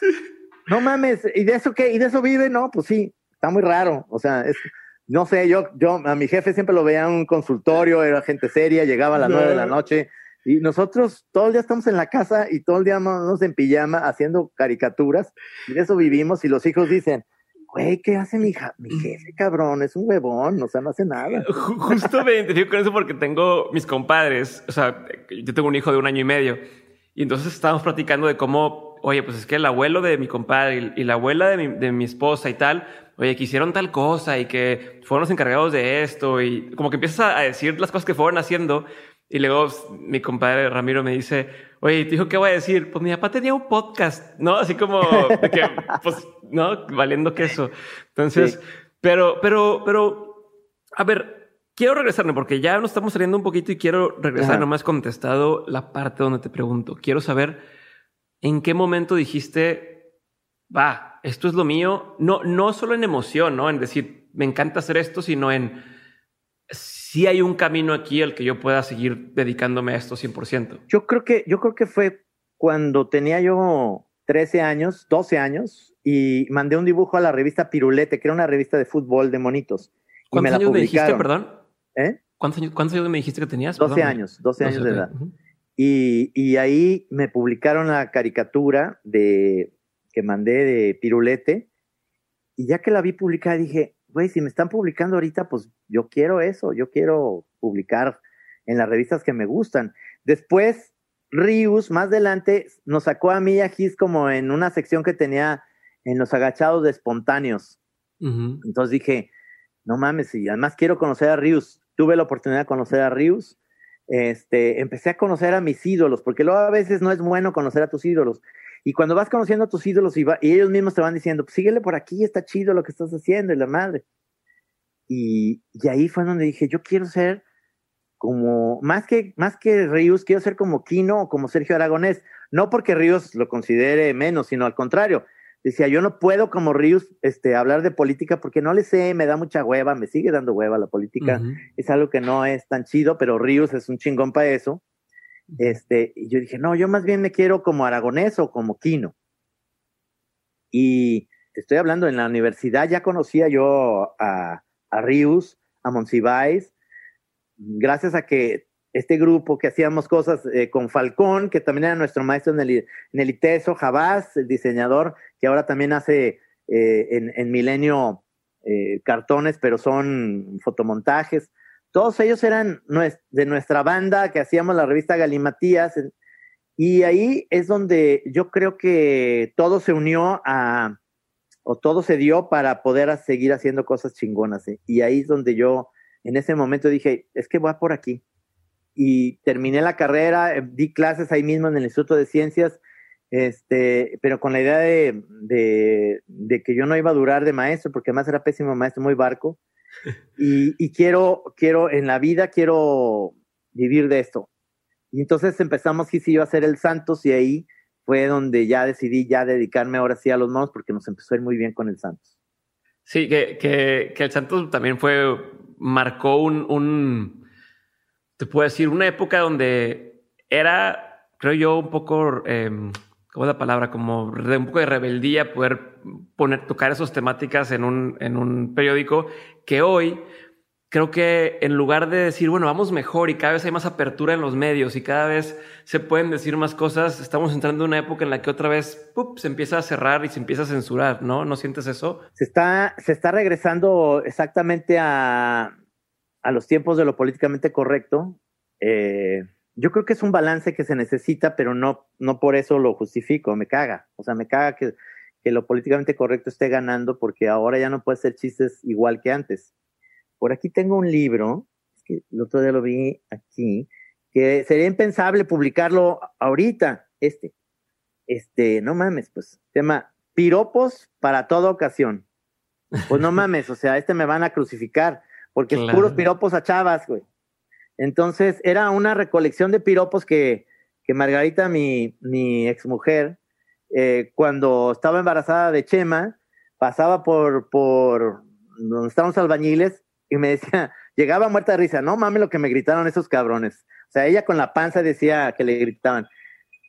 no mames, ¿y de eso qué? ¿Y de eso vive? No, pues sí, está muy raro. O sea, es, no sé, yo, yo a mi jefe siempre lo veía en un consultorio, era gente seria, llegaba a las nueve de la noche. Y nosotros todo el día estamos en la casa y todo el día nos en pijama haciendo caricaturas. Y de eso vivimos. Y los hijos dicen, güey, ¿qué hace mi, mi jefe, cabrón? Es un huevón, o sea, no hace nada. Justo me identifico con eso porque tengo mis compadres. O sea, yo tengo un hijo de un año y medio. Y entonces estábamos platicando de cómo oye, pues es que el abuelo de mi compadre y, la abuela de mi, de mi, esposa y tal, oye, que hicieron tal cosa y que fueron los encargados de esto y como que empiezas a, decir las cosas que fueron haciendo y luego mi compadre Ramiro me dice, oye, te dijo, ¿qué voy a decir? Pues mi papá tenía un podcast, ¿no? Así como de que, pues, ¿no? Valiendo queso. Entonces, pero, pero, pero, a ver, quiero regresarme porque ya nos estamos saliendo un poquito y quiero regresar, nomás contestado la parte donde te pregunto. Quiero saber ¿en qué momento dijiste, va, esto es lo mío? No, no solo en emoción, ¿no? En decir, me encanta hacer esto, sino en si hay un camino aquí al que yo pueda seguir dedicándome a esto 100%. Yo creo que, yo creo que fue cuando tenía yo 13 años, 12 años, y mandé un dibujo a la revista Pirulete, que era una revista de fútbol de monitos. ¿Cuántos años me dijiste, perdón? ¿Eh? ¿Cuántos años, me dijiste que tenías? 12 años, 12, años de edad. Y, ahí me publicaron la caricatura de que mandé de Pirulete. Y ya que la vi publicada, dije, güey, si me están publicando ahorita, pues yo quiero eso, yo quiero publicar en las revistas que me gustan. Después, Rius, más adelante, nos sacó a mí y a Gis como en una sección que tenía en los agachados de espontáneos. Entonces dije, no mames, y además quiero conocer a Rius. Tuve la oportunidad de conocer a Rius este, empecé a conocer a mis ídolos, porque luego a veces no es bueno conocer a tus ídolos. Y cuando vas conociendo a tus ídolos y, ellos mismos te van diciendo, pues síguele por aquí, está chido lo que estás haciendo, y la madre. Y, y ahí fue donde dije, yo quiero ser como, más que, más que Ríos, quiero ser como Kino o como Sergio Aragonés. No porque Ríos lo considere menos, sino al contrario decía, yo no puedo como Ríos este, hablar de política porque no le sé, me da mucha hueva, me sigue dando hueva la política, es algo que no es tan chido, pero Ríos es un chingón para eso. Este, y yo dije, no, yo más bien me quiero como aragonés o como Quino. Y estoy hablando en la universidad, ya conocía yo a, a Ríos, a Monsiváis, gracias a que este grupo que hacíamos cosas eh, con Falcón, que también era nuestro maestro en el, en el ITESO, Jabás, el diseñador, que ahora también hace eh, en, en, Milenio eh, cartones, pero son fotomontajes. Todos ellos eran de nuestra banda que hacíamos la revista Galimatías. Y ahí es donde yo creo que todo se unió a, o todo se dio para poder seguir haciendo cosas chingonas. Y ahí es donde yo en ese momento dije, es que voy por aquí y terminé la carrera, eh, di clases ahí mismo en el Instituto de Ciencias, este, pero con la idea de, de, que yo no iba a durar de maestro, porque además era pésimo maestro, muy barco. Y, y quiero, quiero, en la vida quiero vivir de esto. Y entonces empezamos, y sí, iba a ser el Santos, y ahí fue donde ya decidí ya dedicarme ahora sí a los monos, porque nos empezó a ir muy bien con el Santos. Sí, que, que, que el Santos también fue, marcó un, un, te puedo decir, una época donde era, creo yo, un poco, eh, ¿cómo es la palabra? Como de un poco de rebeldía poder poner, tocar esas temáticas en un, en un periódico que hoy creo que en lugar de decir, bueno, vamos mejor y cada vez hay más apertura en los medios y cada vez se pueden decir más cosas, estamos entrando en una época en la que otra vez se empieza a cerrar y se empieza a censurar, ¿no? ¿No sientes eso? Se está, se está regresando exactamente a, a los tiempos de lo políticamente correcto. Eh, yo creo que es un balance que se necesita, pero no, no por eso lo justifico, me caga. O sea, me caga que, que lo políticamente correcto esté ganando porque ahora ya no puede ser chistes igual que antes por aquí tengo un libro, que el otro día lo vi aquí, que sería impensable publicarlo ahorita, este. Este, no mames, pues, llama Piropos para toda ocasión. Pues no mames, o sea, este me van a crucificar, porque es puros piropos a chavas, güey. Entonces, era una recolección de piropos que, que Margarita, mi, mi exmujer, eh, cuando estaba embarazada de Chema, pasaba por, por donde estaban los albañiles y me decía, llegaba muerta de risa, no mames lo que me gritaron esos cabrones. O sea, ella con la panza decía que le gritaban,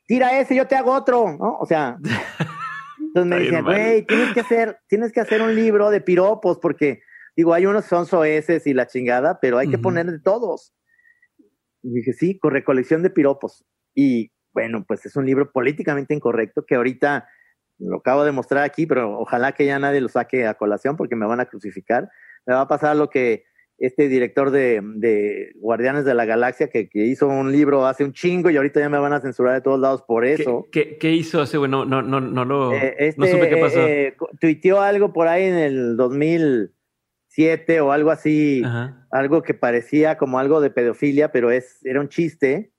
tira ese, yo te hago otro, ¿no? O sea, entonces me decía, güey, tienes que hacer, tienes que hacer un libro de piropos, porque, digo, hay unos son soeces y la chingada, pero hay que poner de todos. Y dije, sí, con recolección de piropos. Y bueno, pues es un libro políticamente incorrecto que ahorita lo acabo de mostrar aquí, pero ojalá que ya nadie lo saque a colación porque me van a crucificar me va a pasar lo que este director de, Guardianes de la Galaxia que, hizo un libro hace un chingo y ahorita ya me van a censurar de todos lados por eso. ¿Qué, hizo ese bueno? No, no, no, lo eh, este, no supe qué pasó. Eh, tuiteó algo por ahí en el 2007 o algo así, algo que parecía como algo de pedofilia, pero es era un chiste.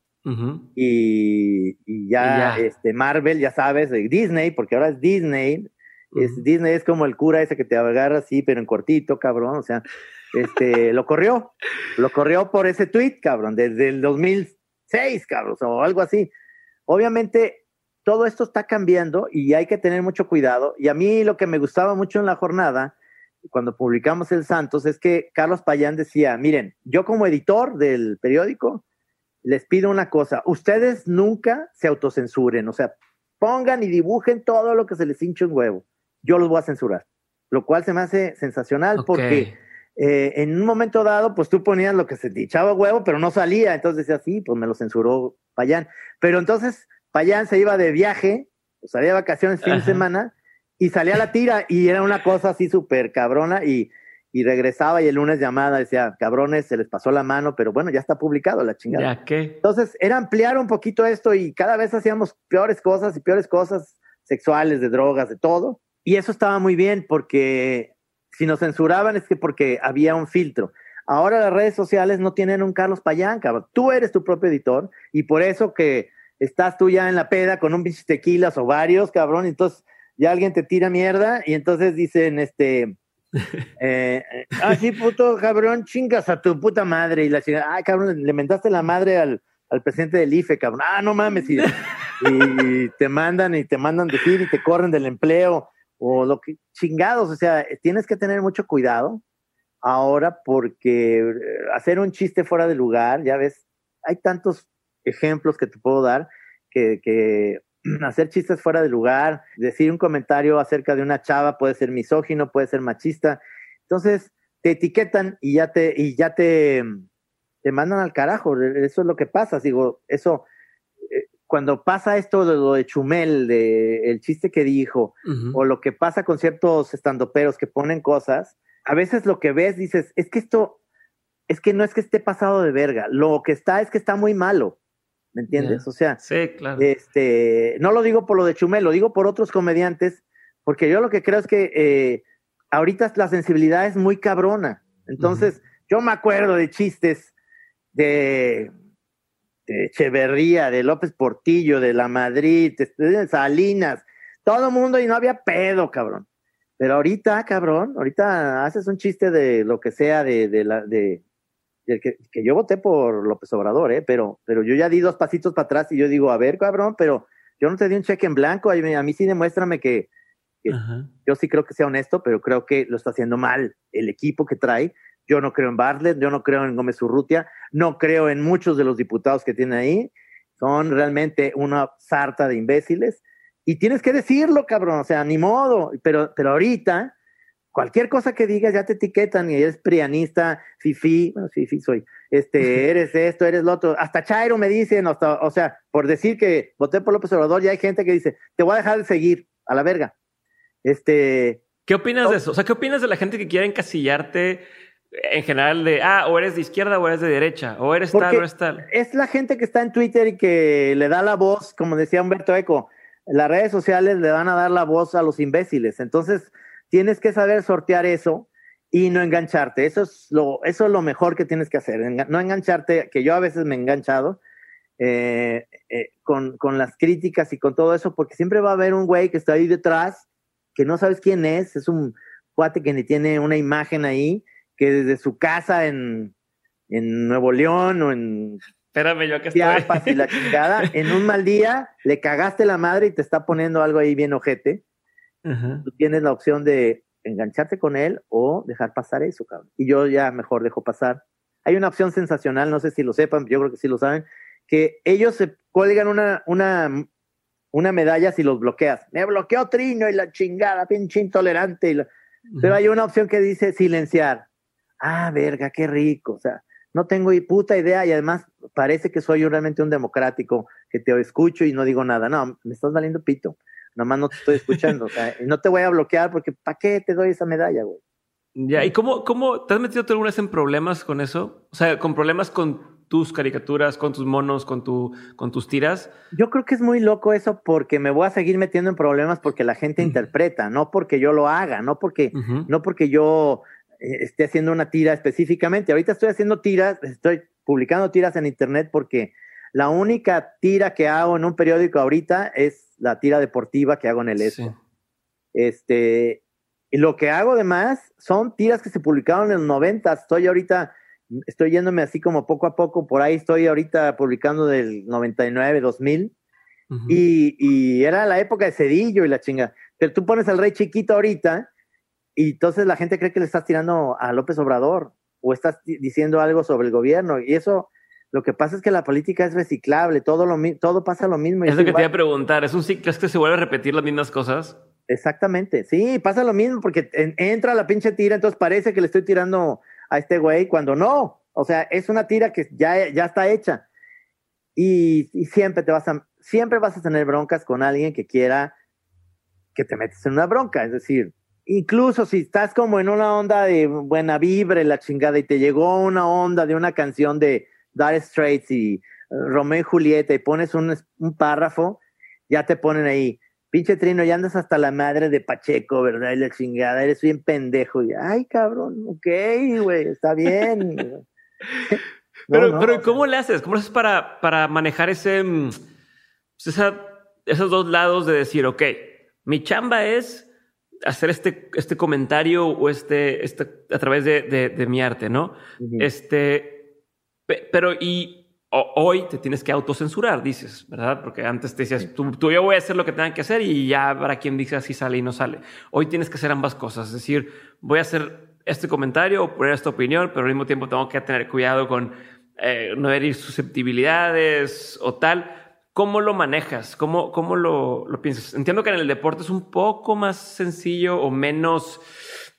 y, ya, este Marvel, ya sabes, Disney, porque ahora es Disney, es, Disney es como el cura ese que te agarra así, pero en cortito, cabrón. O sea, este, lo corrió. Lo corrió por ese tweet, cabrón, desde el 2006, cabrón, o algo así. Obviamente, todo esto está cambiando y hay que tener mucho cuidado. Y a mí lo que me gustaba mucho en la jornada, cuando publicamos El Santos, es que Carlos Payán decía, miren, yo como editor del periódico, les pido una cosa, ustedes nunca se autocensuren, o sea, pongan y dibujen todo lo que se les hinche un huevo yo los voy a censurar. Lo cual se me hace sensacional porque eh, en un momento dado, pues tú ponías lo que se te echaba huevo, pero no salía. Entonces decía, sí, pues me lo censuró Payán. Pero entonces Payán se iba de viaje, salía de vacaciones fin de semana y salía a la tira y era una cosa así súper cabrona y, y regresaba y el lunes llamada decía, cabrones, se les pasó la mano, pero bueno, ya está publicado la chingada. ¿Ya qué? Entonces era ampliar un poquito esto y cada vez hacíamos peores cosas y peores cosas sexuales, de drogas, de todo. Y eso estaba muy bien porque si nos censuraban es que porque había un filtro. Ahora las redes sociales no tienen un Carlos Payán, cabrón. Tú eres tu propio editor y por eso que estás tú ya en la peda con un bicho tequilas o varios, cabrón, entonces ya alguien te tira mierda y entonces dicen, este, eh, ah, sí, puto cabrón, chingas a tu puta madre y la chingada, ay, cabrón, le mentaste la madre al, al presidente del IFE, cabrón, ah, no mames, y, y te mandan y te mandan decir y te corren del empleo o lo que chingados, o sea, tienes que tener mucho cuidado ahora porque eh, hacer un chiste fuera de lugar, ya ves, hay tantos ejemplos que te puedo dar que, que hacer chistes fuera de lugar, decir un comentario acerca de una chava puede ser misógino, puede ser machista. Entonces, te etiquetan y ya te, y ya te, te mandan al carajo. Eso es lo que pasa. Digo, eso, cuando pasa esto de lo de Chumel, de el chiste que dijo, o lo que pasa con ciertos estandoperos que ponen cosas, a veces lo que ves dices, es que esto, es que no es que esté pasado de verga, lo que está es que está muy malo. ¿Me entiendes? O sea, sí, claro. este, no lo digo por lo de Chumel, lo digo por otros comediantes, porque yo lo que creo es que eh, ahorita la sensibilidad es muy cabrona. Entonces, yo me acuerdo de chistes de de Echeverría, de López Portillo, de La Madrid, de Salinas, todo el mundo y no había pedo, cabrón. Pero ahorita, cabrón, ahorita haces un chiste de lo que sea de, de la, de, que, que, yo voté por López Obrador, ¿eh? Pero, pero yo ya di dos pasitos para atrás y yo digo, a ver, cabrón, pero yo no te di un cheque en blanco, a mí, a mí sí demuéstrame que, que yo sí creo que sea honesto, pero creo que lo está haciendo mal el equipo que trae. Yo no creo en Bartlett, yo no creo en Gómez Urrutia, no creo en muchos de los diputados que tiene ahí. Son realmente una sarta de imbéciles y tienes que decirlo, cabrón, o sea, ni modo, pero, pero ahorita, cualquier cosa que digas ya te etiquetan y eres prianista, fifi, bueno, fifi soy, este, eres esto, eres lo otro, hasta Chairo me dicen, hasta, o sea, por decir que voté por López Obrador, ya hay gente que dice, te voy a dejar de seguir, a la verga. Este... ¿Qué opinas de eso? O sea, ¿qué opinas de la gente que quiere encasillarte en general de, ah, o eres de izquierda o eres de derecha, o eres tal o eres tal? Es la gente que está en Twitter y que le da la voz, como decía Humberto Eco, las redes sociales le van a dar la voz a los imbéciles. Entonces, tienes que saber sortear eso y no engancharte. Eso es lo, eso es lo mejor que tienes que hacer. no engancharte, que yo a veces me he enganchado eh, eh, con, con las críticas y con todo eso, porque siempre va a haber un güey que está ahí detrás, que no sabes quién es, es un cuate que ni tiene una imagen ahí, que desde su casa en, en Nuevo León o en Espérame, yo que estoy. y la chingada. En un mal día le cagaste la madre y te está poniendo algo ahí bien ojete. Tú tienes la opción de engancharte con él o dejar pasar eso, cabrón. Y yo ya mejor dejo pasar. Hay una opción sensacional, no sé si lo sepan, yo creo que sí lo saben, que ellos se cuelgan una, una, una medalla si los bloqueas. Me bloqueó Trino y la chingada, pinche intolerante. Pero hay una opción que dice silenciar. Ah, verga, qué rico. O sea, no tengo puta idea y además parece que soy realmente un democrático, que te escucho y no digo nada. No, me estás valiendo pito. Nomás no te estoy escuchando. o sea, no te voy a bloquear porque ¿para qué te doy esa medalla, güey? Ya, ¿y cómo, cómo te has metido tú alguna vez en problemas con eso? O sea, con problemas con tus caricaturas, con tus monos, con, tu, con tus tiras. Yo creo que es muy loco eso porque me voy a seguir metiendo en problemas porque la gente interpreta, no porque yo lo haga, no porque, no porque yo eh, esté haciendo una tira específicamente. Ahorita estoy haciendo tiras, estoy publicando tiras en internet porque la única tira que hago en un periódico ahorita es la tira deportiva que hago en el ESO. Este, y lo que hago además son tiras que se publicaron en los 90. Estoy ahorita, estoy yéndome así como poco a poco, por ahí estoy ahorita publicando del 99, 2000. y, y era la época de Cedillo y la chinga. Pero tú pones al rey chiquito ahorita y entonces la gente cree que le estás tirando a López Obrador o estás diciendo algo sobre el gobierno. Y eso, lo que pasa es que la política es reciclable, todo, lo, todo pasa lo mismo. Es lo que te iba a preguntar, ¿es un ciclo? ¿Es que se vuelve a repetir las mismas cosas? Exactamente, sí, pasa lo mismo porque entra la pinche tira, entonces parece que le estoy tirando a este güey cuando no. O sea, es una tira que ya, ya está hecha. Y, y, siempre te vas a, siempre vas a tener broncas con alguien que quiera que te metes en una bronca. Es decir, incluso si estás como en una onda de buena vibra la chingada y te llegó una onda de una canción de Dire Straits y uh, Romeo y Julieta y pones un, un, párrafo, ya te ponen ahí, pinche trino, ya andas hasta la madre de Pacheco, ¿verdad? Y la chingada, eres bien pendejo. Y, Ay, cabrón, ok, güey, está bien. pero, pero ¿cómo le haces? ¿Cómo haces para, para manejar ese, mm, pues esos dos lados de decir, ok, mi chamba es hacer este, este comentario o este, este a través de, de, mi arte, ¿no? Este, pero y hoy te tienes que autocensurar, dices, ¿verdad? Porque antes te decías, tú, tú, yo voy a hacer lo que tengan que hacer y ya habrá quien diga si sale y no sale. Hoy tienes que hacer ambas cosas, es decir, voy a hacer este comentario o poner esta opinión, pero al mismo tiempo tengo que tener cuidado con eh, no herir susceptibilidades o tal. ¿Cómo lo manejas? ¿Cómo, cómo lo, lo, piensas? Entiendo que en el deporte es un poco más sencillo o menos,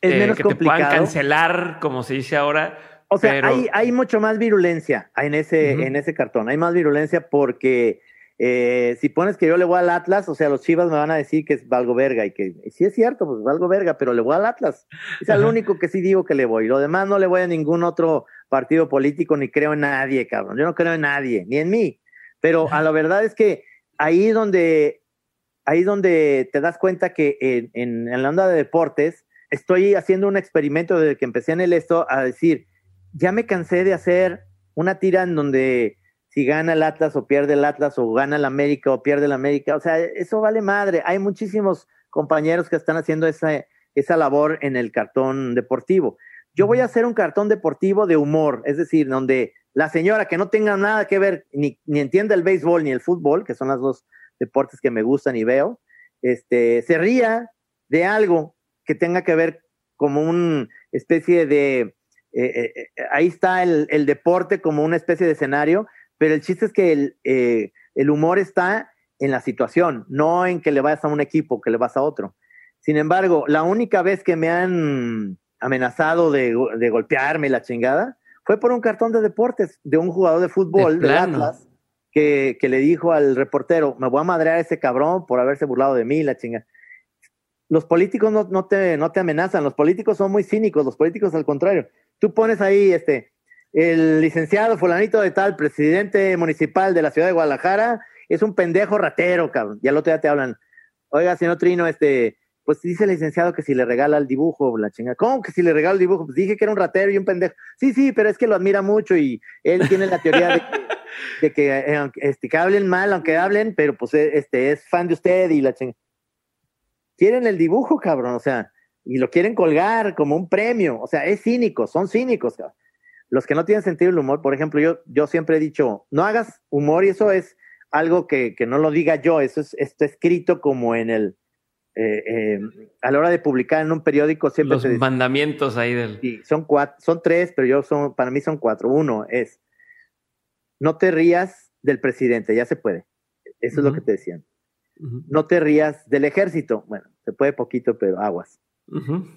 es menos eh, que te puedan cancelar, como se dice ahora. O sea, hay, hay mucho más virulencia en ese, en ese cartón. Hay más virulencia porque eh, si pones que yo le voy al Atlas, o sea, los chivas me van a decir que es valgo verga y que sí es cierto, pues valgo verga, pero le voy al Atlas. Es el único que sí digo que le voy. Lo demás no le voy a ningún otro partido político ni creo en nadie, cabrón. Yo no creo en nadie, ni en mí. Pero a la verdad es que ahí donde, ahí donde te das cuenta que en, en, la onda de deportes estoy haciendo un experimento desde que empecé en el esto a decir, ya me cansé de hacer una tira en donde si gana el Atlas o pierde el Atlas, o gana el América o pierde el América. O sea, eso vale madre. Hay muchísimos compañeros que están haciendo esa, esa labor en el cartón deportivo. Yo voy a hacer un cartón deportivo de humor, es decir, donde la señora que no tenga nada que ver, ni, ni entienda el béisbol ni el fútbol, que son los dos deportes que me gustan y veo, este, se ría de algo que tenga que ver como una especie de, eh, eh, eh, ahí está el, el, deporte como una especie de escenario, pero el chiste es que el, el humor está en la situación, no en que le vayas a un equipo, que le vas a otro. Sin embargo, la única vez que me han amenazado de, de golpearme la chingada fue por un cartón de deportes de un jugador de fútbol de, de Atlas que, que, le dijo al reportero, me voy a madrear a ese cabrón por haberse burlado de mí, la chingada. Los políticos no, te, no te amenazan, los políticos son muy cínicos, los políticos al contrario. Tú pones ahí este, el licenciado fulanito de tal, presidente municipal de la ciudad de Guadalajara, es un pendejo ratero, cabrón. Y al otro día te hablan, oiga, señor Trino, este, pues dice el licenciado que si le regala el dibujo, la chingada. ¿Cómo que si le regala el dibujo? Pues dije que era un ratero y un pendejo. Sí, sí, pero es que lo admira mucho y él tiene la teoría de que, de que, eh, este, que hablen mal, aunque hablen, pero pues este, es fan de usted y la chingada. Quieren el dibujo, cabrón, o sea, y lo quieren colgar como un premio. O sea, es cínico, son cínicos, cabrón. Los que no tienen sentido el humor, por ejemplo, yo, yo siempre he dicho, no hagas humor y eso es algo que, que no lo diga yo, eso es, está escrito como en el, eh, eh, a la hora de publicar en un periódico siempre los mandamientos ahí del sí, son cuatro son tres pero yo son para mí son cuatro uno es no te rías del presidente ya se puede eso uh -huh. es lo que te decían uh -huh. no te rías del ejército bueno se puede poquito pero aguas uh -huh.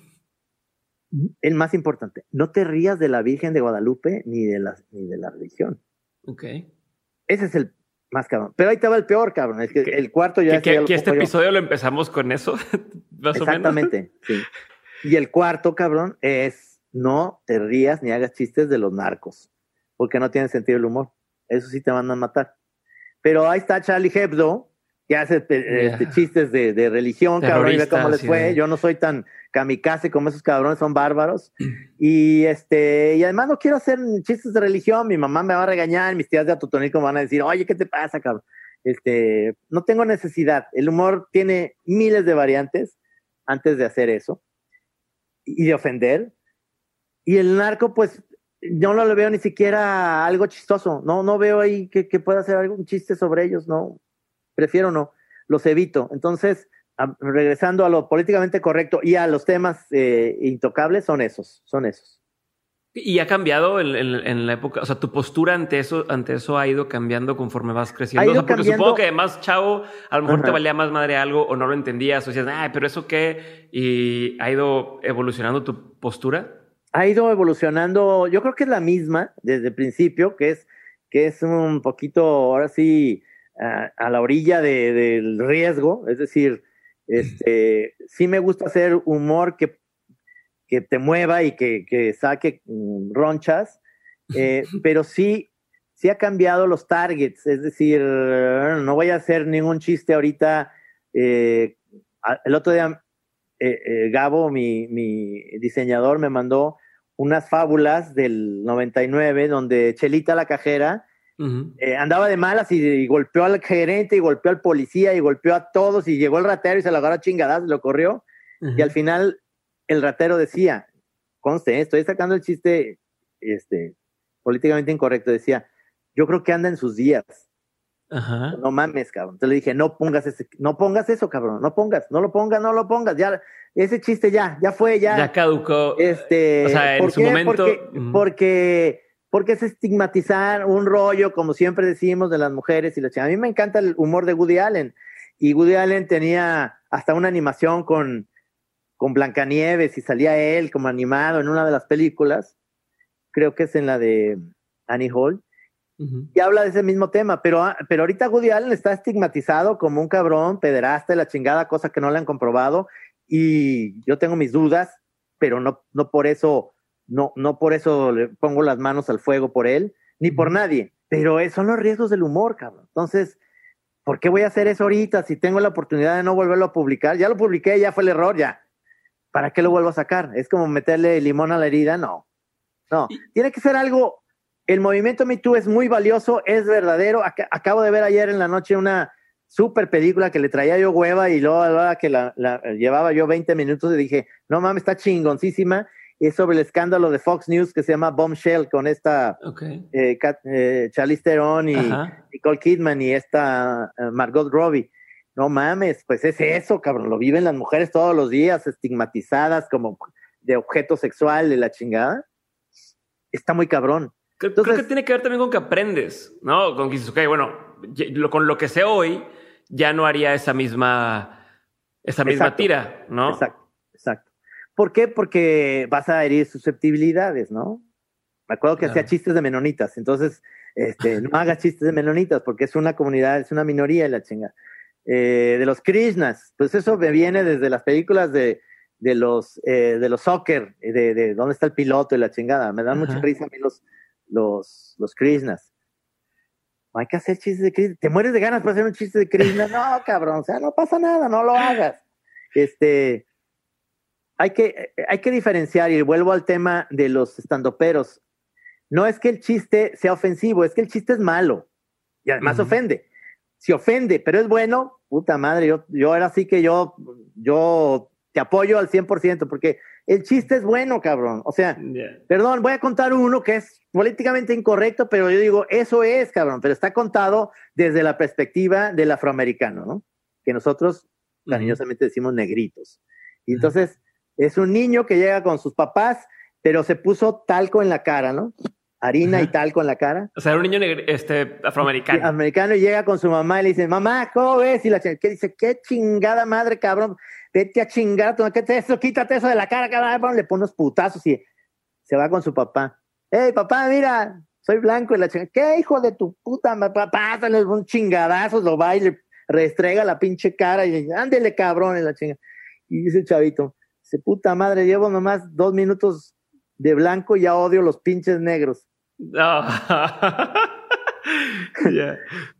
el más importante no te rías de la Virgen de Guadalupe ni de la ni de la religión okay ese es el más cabrón. Pero ahí va el peor, cabrón. Es que ¿Qué, el cuarto ya... Que, que este episodio yo. lo empezamos con eso, más Exactamente, sí. Y el cuarto, cabrón, es no te rías ni hagas chistes de los narcos, porque no tiene sentido el humor. Eso sí te van a matar. Pero ahí está Charlie Hebdo, que hace yeah. este, chistes de, de religión, cabrón, y ve cómo les fue. Yo no soy tan kamikaze como esos cabrones, son bárbaros. Y este, y además no quiero hacer chistes de religión, mi mamá me va a regañar, mis tías de Atotónico me van a decir, oye, ¿qué te pasa, cabrón? Este, no tengo necesidad. El humor tiene miles de variantes antes de hacer eso y de ofender. Y el narco, pues, yo no lo veo ni siquiera algo chistoso. No, no veo ahí que, que pueda hacer algún chiste sobre ellos, no. Prefiero no. Los evito. Entonces, regresando a lo políticamente correcto y a los temas eh, intocables, son esos, son esos. ¿Y ha cambiado en, en, en, la época? O sea, tu postura ante eso, ante eso ha ido cambiando conforme vas creciendo. O sea, porque cambiando... supongo que además, chavo, a lo mejor Ajá. te valía más madre algo o no lo entendías o decías, ay, pero eso qué. Y ha ido evolucionando tu postura. Ha ido evolucionando, yo creo que es la misma desde el principio, que es, que es un poquito, ahora sí, a, a la orilla de, del riesgo, es decir, este, sí me gusta hacer humor que, que te mueva y que, que saque mm, ronchas, eh, pero sí, sí ha cambiado los targets, es decir, no voy a hacer ningún chiste ahorita. Eh, el otro día, eh, Gabo, mi, mi diseñador, me mandó unas fábulas del 99 donde Chelita la cajera Uh -huh. eh, andaba de malas y, y, golpeó al gerente y golpeó al policía y golpeó a todos y llegó el ratero y se lo agarró a chingadas, lo corrió uh -huh. y al final el ratero decía, conste, estoy sacando el chiste este, políticamente incorrecto, decía, yo creo que anda en sus días. No mames, cabrón. Entonces le dije, no pongas ese, no pongas eso, cabrón, no pongas, no lo pongas, no lo pongas, ya, ese chiste ya, ya fue, ya. Ya caducó. Este, o sea, en su qué? momento. Porque porque es estigmatizar un rollo, como siempre decimos, de las mujeres y la A mí me encanta el humor de Woody Allen. Y Woody Allen tenía hasta una animación con, con Blancanieves y salía él como animado en una de las películas. Creo que es en la de Annie Hall. Uh -huh. Y habla de ese mismo tema. Pero, pero ahorita Woody Allen está estigmatizado como un cabrón, pederasta, la chingada, cosa que no le han comprobado. Y yo tengo mis dudas, pero no, no por eso no, no por eso le pongo las manos al fuego por él, ni por nadie, pero son los riesgos del humor, cabrón. Entonces, ¿por qué voy a hacer eso ahorita si tengo la oportunidad de no volverlo a publicar? Ya lo publiqué, ya fue el error, ya. ¿Para qué lo vuelvo a sacar? Es como meterle limón a la herida, no. No, tiene que ser algo el movimiento Me Too es muy valioso, es verdadero. acabo de ver ayer en la noche una super película que le traía yo hueva y luego que la, llevaba yo 20 minutos y dije, no mames, está chingoncísima. Es sobre el escándalo de Fox News que se llama Bombshell con esta eh, eh, Charlize Theron y Nicole Kidman y esta eh, Margot Robbie. No mames, pues es eso, cabrón. Lo viven las mujeres todos los días, estigmatizadas como de objeto sexual de la chingada. Está muy cabrón. Creo, que tiene que ver también con que aprendes, ¿no? Con que dices, ok, bueno, con lo que sé hoy, ya no haría esa misma, esa misma tira, ¿no? Exacto. ¿Por qué? Porque vas a herir susceptibilidades, ¿no? Me acuerdo que hacía chistes de menonitas, entonces, este, no hagas chistes de menonitas porque es una comunidad, es una minoría la chinga. Eh, de los Krishnas. Pues eso me viene desde las películas de, de los, eh, de los soccer, de, de, dónde está el piloto y la chingada. Me dan mucha risa a mí los, los, los Krishnas. hay que hacer chistes de Krishna. ¿Te mueres de ganas por hacer un chiste de Krishna? No, cabrón, o sea, no pasa nada, no lo hagas. Este, hay que, hay que diferenciar, y vuelvo al tema de los estandoperos. No es que el chiste sea ofensivo, es que el chiste es malo y además ofende si ofende, pero es bueno, puta madre, yo, yo era así que yo, yo te apoyo al 100%, porque el chiste es bueno, cabrón. O sea, perdón, voy a contar uno que es políticamente incorrecto, pero yo digo, eso es, cabrón, pero está contado desde la perspectiva del afroamericano, ¿no? Que nosotros cariñosamente decimos negritos. Y entonces, es un niño que llega con sus papás, pero se puso talco en la cara, ¿no? harina y tal con la cara. O sea, era un niño este, afroamericano. Americano y llega con su mamá y le dice, mamá, ¿cómo ves? Y la que dice, qué chingada madre, cabrón. Vete a chingar, ¿qué te eso? Quítate eso de la cara, cabrón. Le pone unos putazos y se va con su papá. Hey, papá, mira, soy blanco. Y la chinga, ¿qué hijo de tu puta? Pásale un chingadazo, lo va y le restrega la pinche cara y dice, ándele, cabrón, y la chinga. Y dice el chavito, dice, puta madre, llevo nomás dos minutos de blanco ya odio los pinches negros.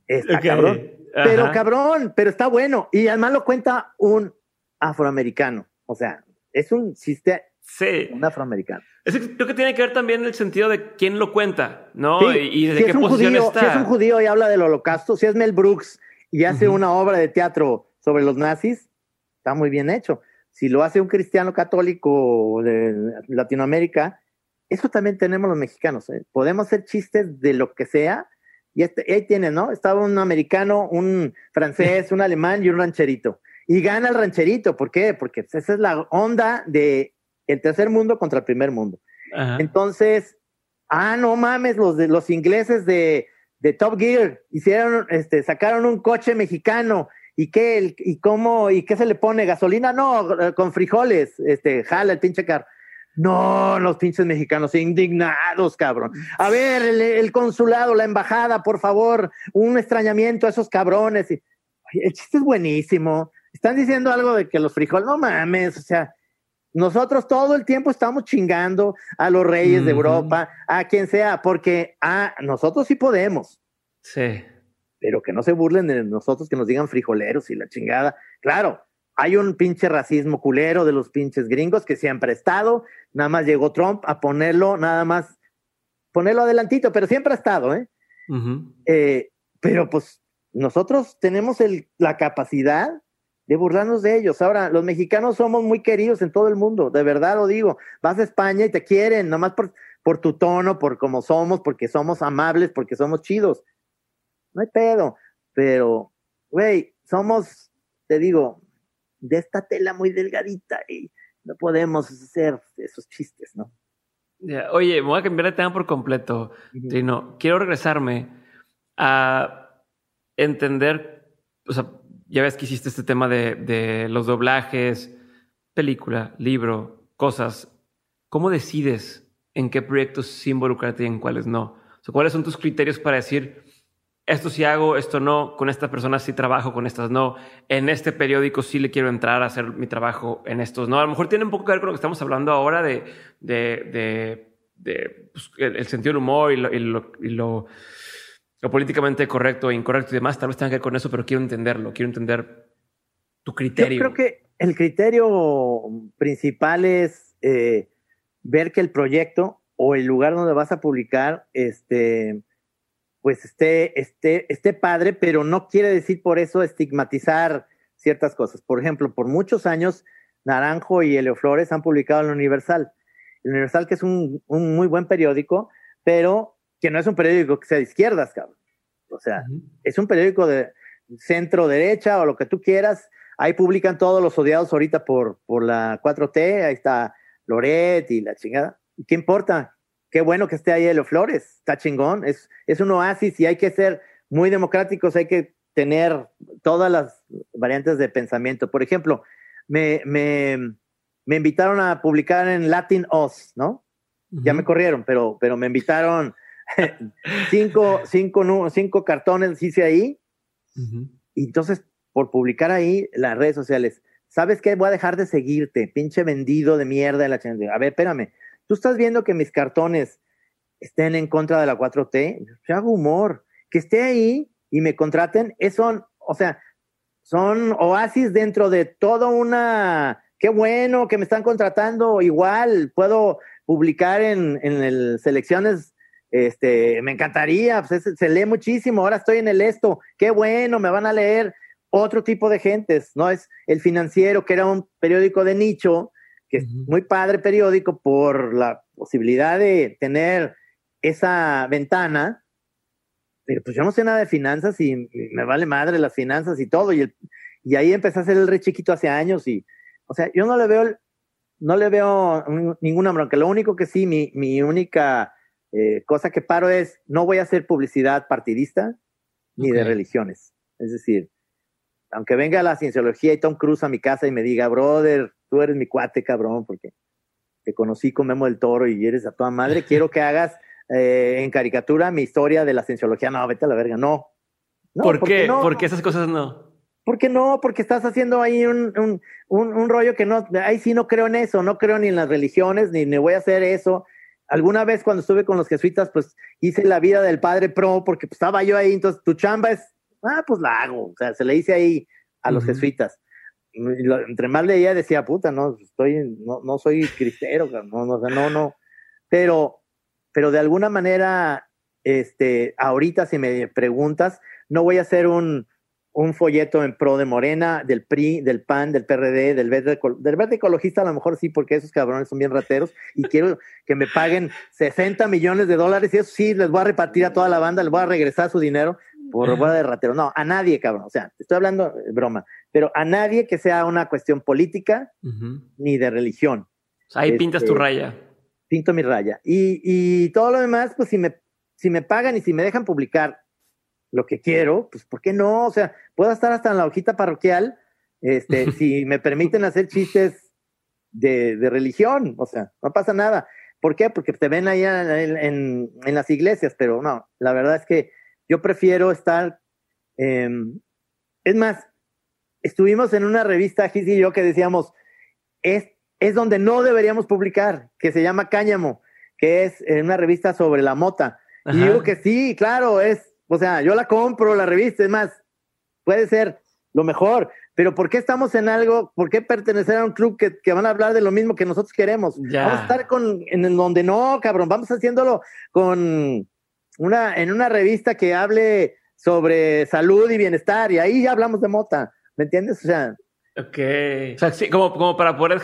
Está cabrón. Pero cabrón, pero está bueno. Y además lo cuenta un afroamericano. O sea, es un chiste. Sí. Un afroamericano. creo que tiene que ver también el sentido de quién lo cuenta, ¿no? Y, de qué posición está. Si es un judío y habla del holocausto, si es Mel Brooks y hace una obra de teatro sobre los nazis, está muy bien hecho si lo hace un cristiano católico de Latinoamérica, eso también tenemos los mexicanos. ¿eh? Podemos hacer chistes de lo que sea. Y, este, ahí tiene, ¿no? Estaba un americano, un francés, un alemán y un rancherito. Y gana el rancherito. ¿Por qué? Porque esa es la onda de el tercer mundo contra el primer mundo. Entonces, ah, no mames, los de los ingleses de, de Top Gear hicieron, este, sacaron un coche mexicano ¿Y qué, y cómo, y qué se le pone? ¿Gasolina? No, eh, con frijoles, este, jala el pinche car. No, los pinches mexicanos indignados, cabrón. A ver, el, consulado, la embajada, por favor, un extrañamiento a esos cabrones. el chiste es buenísimo. Están diciendo algo de que los frijoles, no mames, o sea, nosotros todo el tiempo estamos chingando a los reyes de Europa, a quien sea, porque a ah, nosotros sí podemos. Sí pero que no se burlen de nosotros, que nos digan frijoleros y la chingada. Claro, hay un pinche racismo culero de los pinches gringos que siempre ha estado, nada más llegó Trump a ponerlo, nada más ponerlo adelantito, pero siempre ha estado, ¿eh? eh pero pues nosotros tenemos el, la capacidad de burlarnos de ellos. Ahora, los mexicanos somos muy queridos en todo el mundo, de verdad lo digo. Vas a España y te quieren, nomás por, por tu tono, por cómo somos, porque somos amables, porque somos chidos no hay pedo. Pero, güey, somos, te digo, de esta tela muy delgadita y no podemos hacer esos chistes, ¿no? Oye, me voy a cambiar de tema por completo. no quiero regresarme a entender, o sea, ya ves que hiciste este tema de, de los doblajes, película, libro, cosas. ¿Cómo decides en qué proyectos sí involucrarte y en cuáles no? O sea, ¿cuáles son tus criterios para decir, esto sí hago, esto no, con estas personas sí trabajo, con estas no, en este periódico sí le quiero entrar a hacer mi trabajo, en estos no. A lo mejor tiene un poco que ver con lo que estamos hablando ahora de, de, pues, el, sentido del humor y, lo, lo, políticamente correcto e incorrecto y demás. Tal vez tenga que ver con eso, pero quiero entenderlo, quiero entender tu criterio. Yo creo que el criterio principal es eh, ver que el proyecto o el lugar donde vas a publicar, este, pues esté, esté, esté padre, pero no quiere decir por eso estigmatizar ciertas cosas. Por ejemplo, por muchos años, Naranjo y Helio Flores han publicado en el Universal. El Universal, que es un, un, muy buen periódico, pero que no es un periódico que sea de izquierdas, cabrón. O sea, es un periódico de centro derecha o lo que tú quieras. Ahí publican todos los odiados ahorita por, por la 4T. Ahí está Loret y la chingada. ¿Qué importa? Qué bueno que esté ahí Helio Flores. Está chingón. Es, es un oasis y hay que ser muy democráticos. Hay que tener todas las variantes de pensamiento. Por ejemplo, me, me, me invitaron a publicar en Latin Oz, ¿no? Ya me corrieron, pero, pero me invitaron cinco, cinco, cinco cartones, hice ahí. Y entonces, por publicar ahí las redes sociales, ¿sabes qué? Voy a dejar de seguirte, pinche vendido de mierda de la A ver, espérame. Tú estás viendo que mis cartones estén en contra de la 4T. Yo hago humor. Que esté ahí y me contraten, eso, o sea, son oasis dentro de toda una. Qué bueno que me están contratando. Igual puedo publicar en, en el selecciones este, me encantaría, pues se lee muchísimo, ahora estoy en el esto, qué bueno, me van a leer otro tipo de gentes, ¿no? Es el financiero, que era un periódico de nicho, que es muy padre periódico por la posibilidad de tener esa ventana, pero pues yo no sé nada de finanzas y me vale madre las finanzas y todo, y, y ahí empecé a ser el re chiquito hace años y, o sea, yo no le veo, no le veo ninguna bronca, lo único que sí, mi, mi única eh, cosa que paro es, no voy a hacer publicidad partidista ni de religiones. Es decir, aunque venga la cienciología y Tom Cruise a mi casa y me diga, brother, tú eres mi cuate, cabrón, porque te conocí con Memo del Toro y eres a toda madre, quiero que hagas eh, en caricatura mi historia de la cienciología. No, vete a la verga, no. ¿Por qué? No? Porque esas cosas no. ¿Por qué no? Porque estás haciendo ahí un, un, un, rollo que no, ahí sí no creo en eso, no creo ni en las religiones, ni, ni voy a hacer eso alguna vez cuando estuve con los jesuitas, pues hice la vida del padre pro porque pues, estaba yo ahí, entonces tu chamba es, ah, pues la hago, o sea, se le hice ahí a los jesuitas. Entre más leía decía, puta, no, estoy, no, no soy cristero, no, no, no, no, pero, pero de alguna manera, este, ahorita si me preguntas, no voy a hacer un, un folleto en pro de Morena, del PRI, del PAN, del PRD, del verde, del verde ecologista, a lo mejor sí, porque esos cabrones son bien rateros y quiero que me paguen 60 millones de dólares y eso sí, les voy a repartir a toda la banda, les voy a regresar su dinero por boda de ratero. No, a nadie, cabrón. O sea, estoy hablando de broma, pero a nadie que sea una cuestión política ni de religión. O sea, ahí pintas tu este, raya. Pinto mi raya. Y, y todo lo demás, pues si me, si me pagan y si me dejan publicar lo que quiero, pues ¿por qué no? O sea, puedo estar hasta en la hojita parroquial, este, si me permiten hacer chistes de, de, religión, o sea, no pasa nada. ¿Por qué? Porque te ven allá en, en, en las iglesias, pero no, la verdad es que yo prefiero estar, eh, es más, estuvimos en una revista, Gis y yo, que decíamos, es, es donde no deberíamos publicar, que se llama Cáñamo, que es una revista sobre la mota. Y digo que sí, claro, es o sea, yo la compro, la revista, es más, puede ser lo mejor, pero ¿por qué estamos en algo? ¿Por qué pertenecer a un club que, que van a hablar de lo mismo que nosotros queremos? Vamos a estar con, en donde no, cabrón, vamos haciéndolo con una, en una revista que hable sobre salud y bienestar, y ahí ya hablamos de mota, ¿me entiendes? O sea, Ok. O sea, sí, como, como para poder.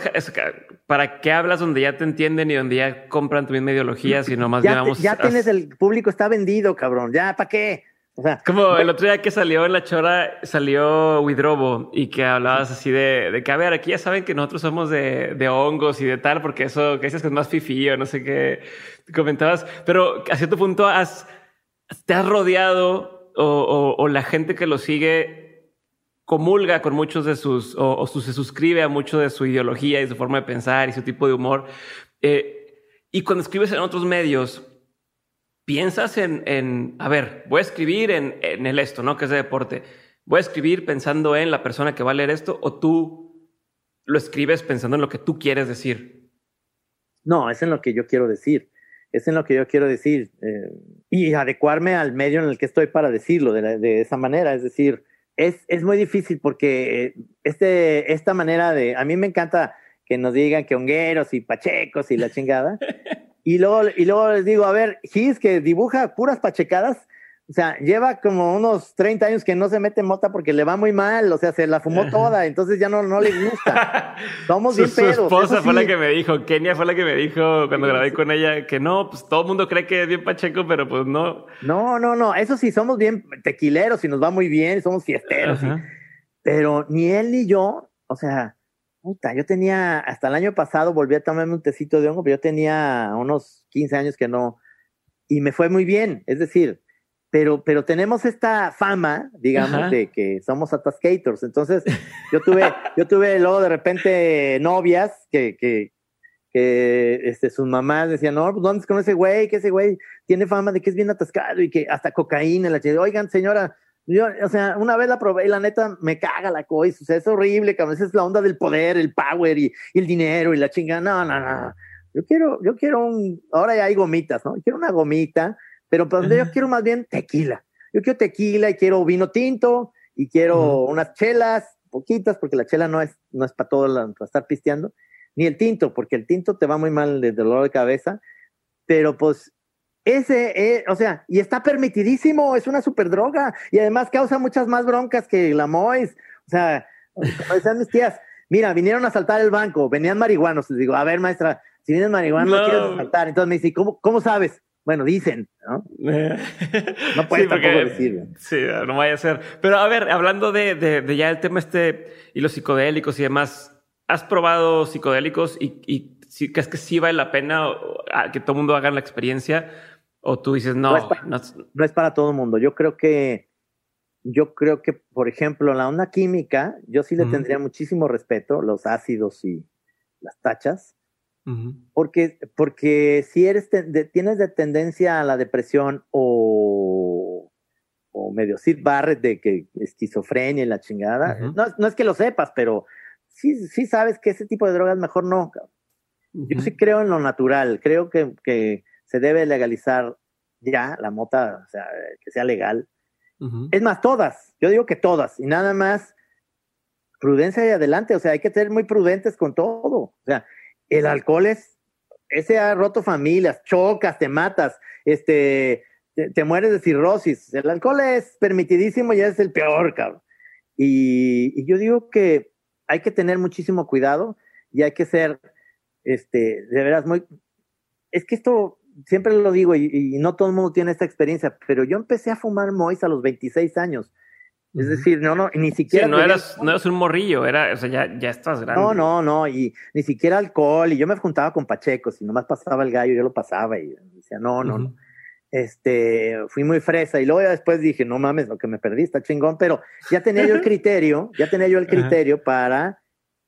¿Para qué hablas donde ya te entienden y donde ya compran tu misma ideología? Sino más ya, ya tienes el público, está vendido, cabrón. Ya, ¿para qué? O sea, como el otro día que salió en la chora, salió Widrobo y que hablabas así de, de, que, a ver, aquí ya saben que nosotros somos de, de hongos y de tal, porque eso que dices que es más fifío, no sé qué comentabas. Pero a cierto punto has, te has rodeado o, o, o la gente que lo sigue comulga con muchos de sus, o, se suscribe a mucho de su ideología y su forma de pensar y su tipo de humor. Eh, y cuando escribes en otros medios, piensas en, en a ver, voy a escribir en, en, el esto, ¿no? Que es de deporte. Voy a escribir pensando en la persona que va a leer esto o tú lo escribes pensando en lo que tú quieres decir. No, es en lo que yo quiero decir. Es en lo que yo quiero decir. Eh, y adecuarme al medio en el que estoy para decirlo de, de esa manera. Es decir, es, es muy difícil porque este, esta manera de, a mí me encanta que nos digan que hongueros y pachecos y la chingada, Y luego, y luego les digo, a ver, Gis, que dibuja puras pachecadas, o sea, lleva como unos 30 años que no se mete mota porque le va muy mal, o sea, se la fumó toda, entonces ya no, no le gusta. Somos bien Su esposa fue la que me dijo, Kenia fue la que me dijo cuando grabé con ella que no, pues todo el mundo cree que es bien pacheco, pero pues no. No, no, no, eso sí, somos bien tequileros y nos va muy bien, somos fiesteros. pero ni él ni yo, o sea, puta, yo tenía, hasta el año pasado volví a tomarme un tecito de hongo, pero yo tenía unos 15 años que no, y me fue muy bien, es decir, pero, pero tenemos esta fama, digamos, de que somos atascators. Entonces, yo tuve, yo tuve luego de repente novias que, que, que este, sus mamás decían, no, pues, ¿dónde es con ese güey? Que ese güey tiene fama de que es bien atascado y que hasta cocaína. La Oigan, señora, yo, o sea, una vez la probé y la neta me caga la cosa. O sea, es horrible, cabrón. Esa es la onda del poder, el power y, y el dinero y la chingada. No, no, no. Yo quiero, yo quiero un, ahora ya hay gomitas, ¿no? Quiero una gomita pero pues, yo quiero más bien tequila. Yo quiero tequila y quiero vino tinto y quiero unas chelas, poquitas, porque la chela no es, no es para todo, para estar pisteando, ni el tinto, porque el tinto te va muy mal de dolor de cabeza, pero pues ese, eh, o sea, y está permitidísimo, es una super droga y además causa muchas más broncas que la Mois. O sea, como decían mis tías, mira, vinieron a saltar el banco, venían marihuanos. Les digo, a ver, maestra, si vienes marihuana, no, quieres saltar. Entonces me dice, ¿cómo, cómo sabes? Bueno, dicen, ¿no? no puede tampoco decir. Sí, no vaya a ser. Pero a ver, hablando de, de, ya el tema este y los psicodélicos y demás, ¿has probado psicodélicos y, y si, crees que sí vale la pena que todo el mundo haga la experiencia? ¿O tú dices, no? No es para, todo el mundo. Yo creo que, yo creo que, por ejemplo, la onda química, yo sí le tendría muchísimo respeto, los ácidos y las tachas porque, porque si eres tienes de tendencia a la depresión o, o medio Sid Barrett de que esquizofrenia y la chingada, no, no, es que lo sepas, pero sí, sí sabes que ese tipo de drogas mejor no. Yo sí creo en lo natural, creo que, que se debe legalizar ya la mota, o sea, que sea legal. Es más, todas, yo digo que todas, y nada más prudencia y adelante, o sea, hay que ser muy prudentes con todo, o sea, el alcohol es, ese ha roto familias, chocas, te matas, este, te, mueres de cirrosis. El alcohol es permitidísimo y es el peor, cabrón. Y, yo digo que hay que tener muchísimo cuidado y hay que ser, este, de veras muy, es que esto siempre lo digo y, y, no todo el mundo tiene esta experiencia, pero yo empecé a fumar Mois a los 26 años es decir, no, no, ni siquiera. Sí, no, eras, no eras un morrillo, era, o sea, ya, ya estás grande. No, no, no, y ni siquiera alcohol, y yo me juntaba con Pachecos, y nomás pasaba el gallo, yo lo pasaba, y decía, no, no, no. Este, fui muy fresa, y luego ya después dije, no mames, lo que me perdí está chingón, pero ya tenía yo el criterio, ya tenía yo el criterio para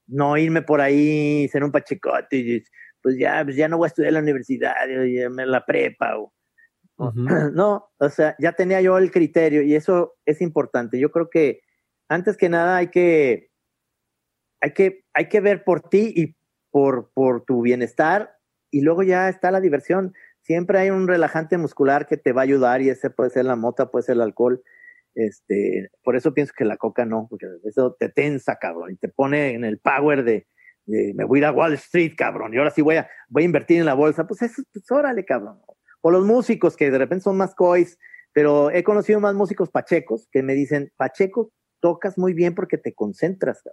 no irme por ahí, ser un pachecote, y pues ya, pues ya no voy a estudiar en la universidad, en la prepa, o No, o sea, ya tenía yo el criterio y eso es importante. Yo creo que antes que nada hay que, hay que, hay que ver por ti y por, por tu bienestar y luego ya está la diversión. Siempre hay un relajante muscular que te va a ayudar y ese puede ser la mota, puede ser el alcohol. Este, por eso pienso que la coca no, porque eso te tensa, cabrón, y te pone en el power de, me voy a ir a Wall Street, cabrón, y ahora sí voy a, voy a invertir en la bolsa. Pues eso, pues órale, cabrón o los músicos que de repente son más coys, pero he conocido más músicos pachecos que me dicen, Pacheco, tocas muy bien porque te concentras.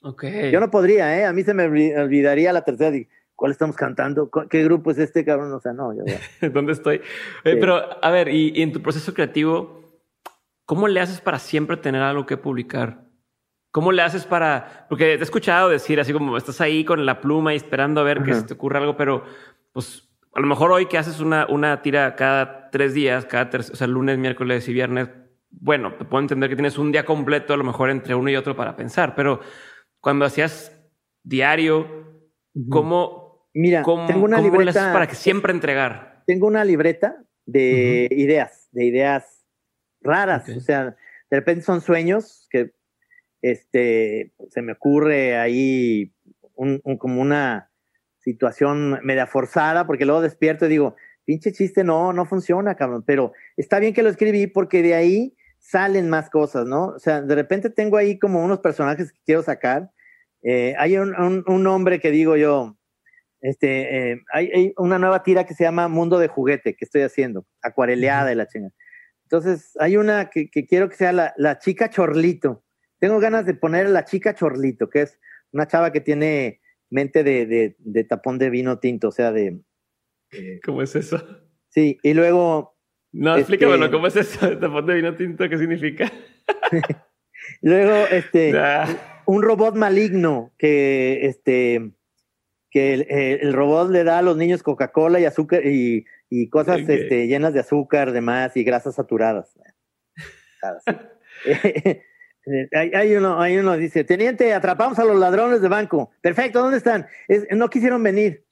Okay. Yo no podría, ¿eh? A mí se me olvidaría la tercera. ¿Cuál estamos cantando? ¿Qué grupo es este, cabrón? O sea, no. Yo, ¿Dónde estoy? Pero, a ver, y, en tu proceso creativo, ¿cómo le haces para siempre tener algo que publicar? ¿Cómo le haces para...? Porque te he escuchado decir así como estás ahí con la pluma y esperando a ver que se te ocurra algo, pero pues a lo mejor hoy que haces una, una tira cada tres días, cada o sea, lunes, miércoles y viernes, bueno, te puedo entender que tienes un día completo a lo mejor entre uno y otro para pensar, pero cuando hacías diario, ¿cómo, Mira, cómo, tengo una libreta, para que siempre entregar? Tengo una libreta de ideas, de ideas raras, o sea, de repente son sueños que este, se me ocurre ahí un, como una situación media forzada, porque luego despierto y digo, pinche chiste, no, no funciona, cabrón, pero está bien que lo escribí porque de ahí salen más cosas, ¿no? O sea, de repente tengo ahí como unos personajes que quiero sacar. Eh, hay un, un, hombre que digo yo, Este, eh, hay, una nueva tira que se llama Mundo de Juguete que estoy haciendo, acuareleada y la chinga. Entonces, hay una que, quiero que sea la, la, chica chorlito. Tengo ganas de poner la chica chorlito, que es una chava que tiene mente de, de, tapón de vino tinto, o sea, de... ¿Cómo es eso? Sí, y luego... No, explícamelo, este ¿cómo es eso de tapón de vino tinto? ¿Qué significa? luego, este... Un robot maligno que, este que el, robot le da a los niños Coca-Cola y azúcar y, cosas este, llenas de azúcar, demás y grasas saturadas. hay, uno, hay uno dice, teniente, atrapamos a los ladrones de banco. Perfecto, ¿dónde están? no quisieron venir.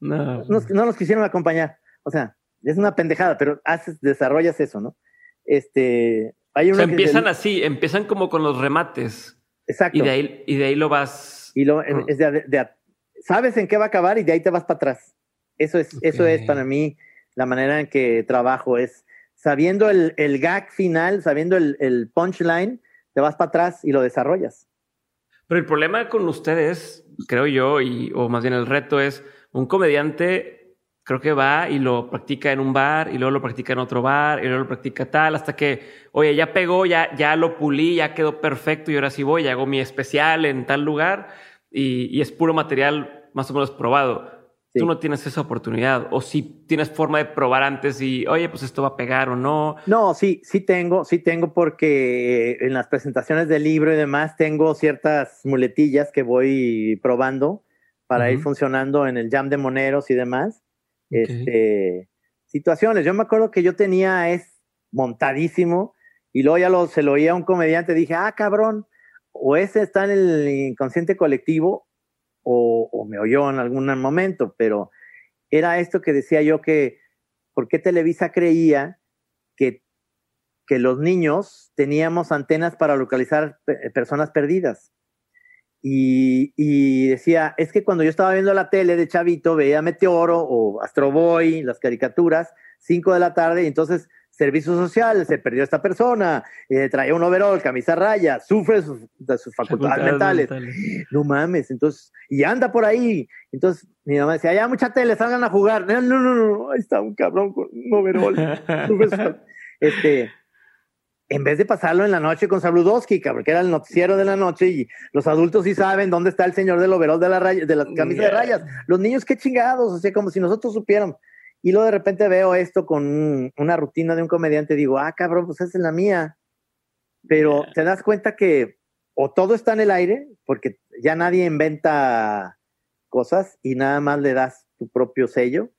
No. no. nos quisieron acompañar. O sea, es una pendejada, pero haces, desarrollas eso, ¿no? Este, hay uno empiezan así, empiezan como con los remates. Exacto. Y de ahí, y de ahí lo vas. Y lo, es de, sabes en qué va a acabar y de ahí te vas para atrás. Eso es, eso es para mí la manera en que trabajo, es sabiendo el, el gag final, sabiendo el, el punchline, te vas para atrás y lo desarrollas. Pero el problema con ustedes, creo yo, y, o más bien el reto es un comediante creo que va y lo practica en un bar y luego lo practica en otro bar y luego lo practica tal hasta que, oye, ya pegó, ya, ya lo pulí, ya quedó perfecto y ahora sí voy y hago mi especial en tal lugar y, es puro material más o menos probado. Tú no tienes esa oportunidad. O si tienes forma de probar antes y, oye, pues esto va a pegar o no. No, sí, sí tengo, sí tengo porque en las presentaciones del libro y demás tengo ciertas muletillas que voy probando para ir funcionando en el jam de moneros y demás. Este, situaciones. Yo me acuerdo que yo tenía es montadísimo y luego ya lo, se lo oía a un comediante, dije, ah, cabrón, o ese está en el inconsciente colectivo o, me oyó en algún momento, pero era esto que decía yo que, ¿por qué Televisa creía que, que los niños teníamos antenas para localizar personas perdidas? Y, y, decía, es que cuando yo estaba viendo la tele de Chavito, veía Meteoro o Astro Boy, las caricaturas, 5 de la tarde, y entonces servicio social, se perdió esta persona, eh, traía un overall, camisa raya, sufre de sus facultades mentales. No mames, entonces, y anda por ahí. Entonces mi mamá decía, ya mucha tele, salgan a jugar. No, no, no, no, ahí está un cabrón con un overall. este, en vez de pasarlo en la noche con Sabludowski, cabrón, que era el noticiero de la noche y los adultos sí saben dónde está el señor del overall de la raya, de la camisa de rayas. Los niños, qué chingados, o sea, como si nosotros supiéramos. Y luego de repente veo esto con una rutina de un comediante y digo, ah, cabrón, pues esa es la mía. Pero te das cuenta que o todo está en el aire, porque ya nadie inventa cosas y nada más le das tu propio sello.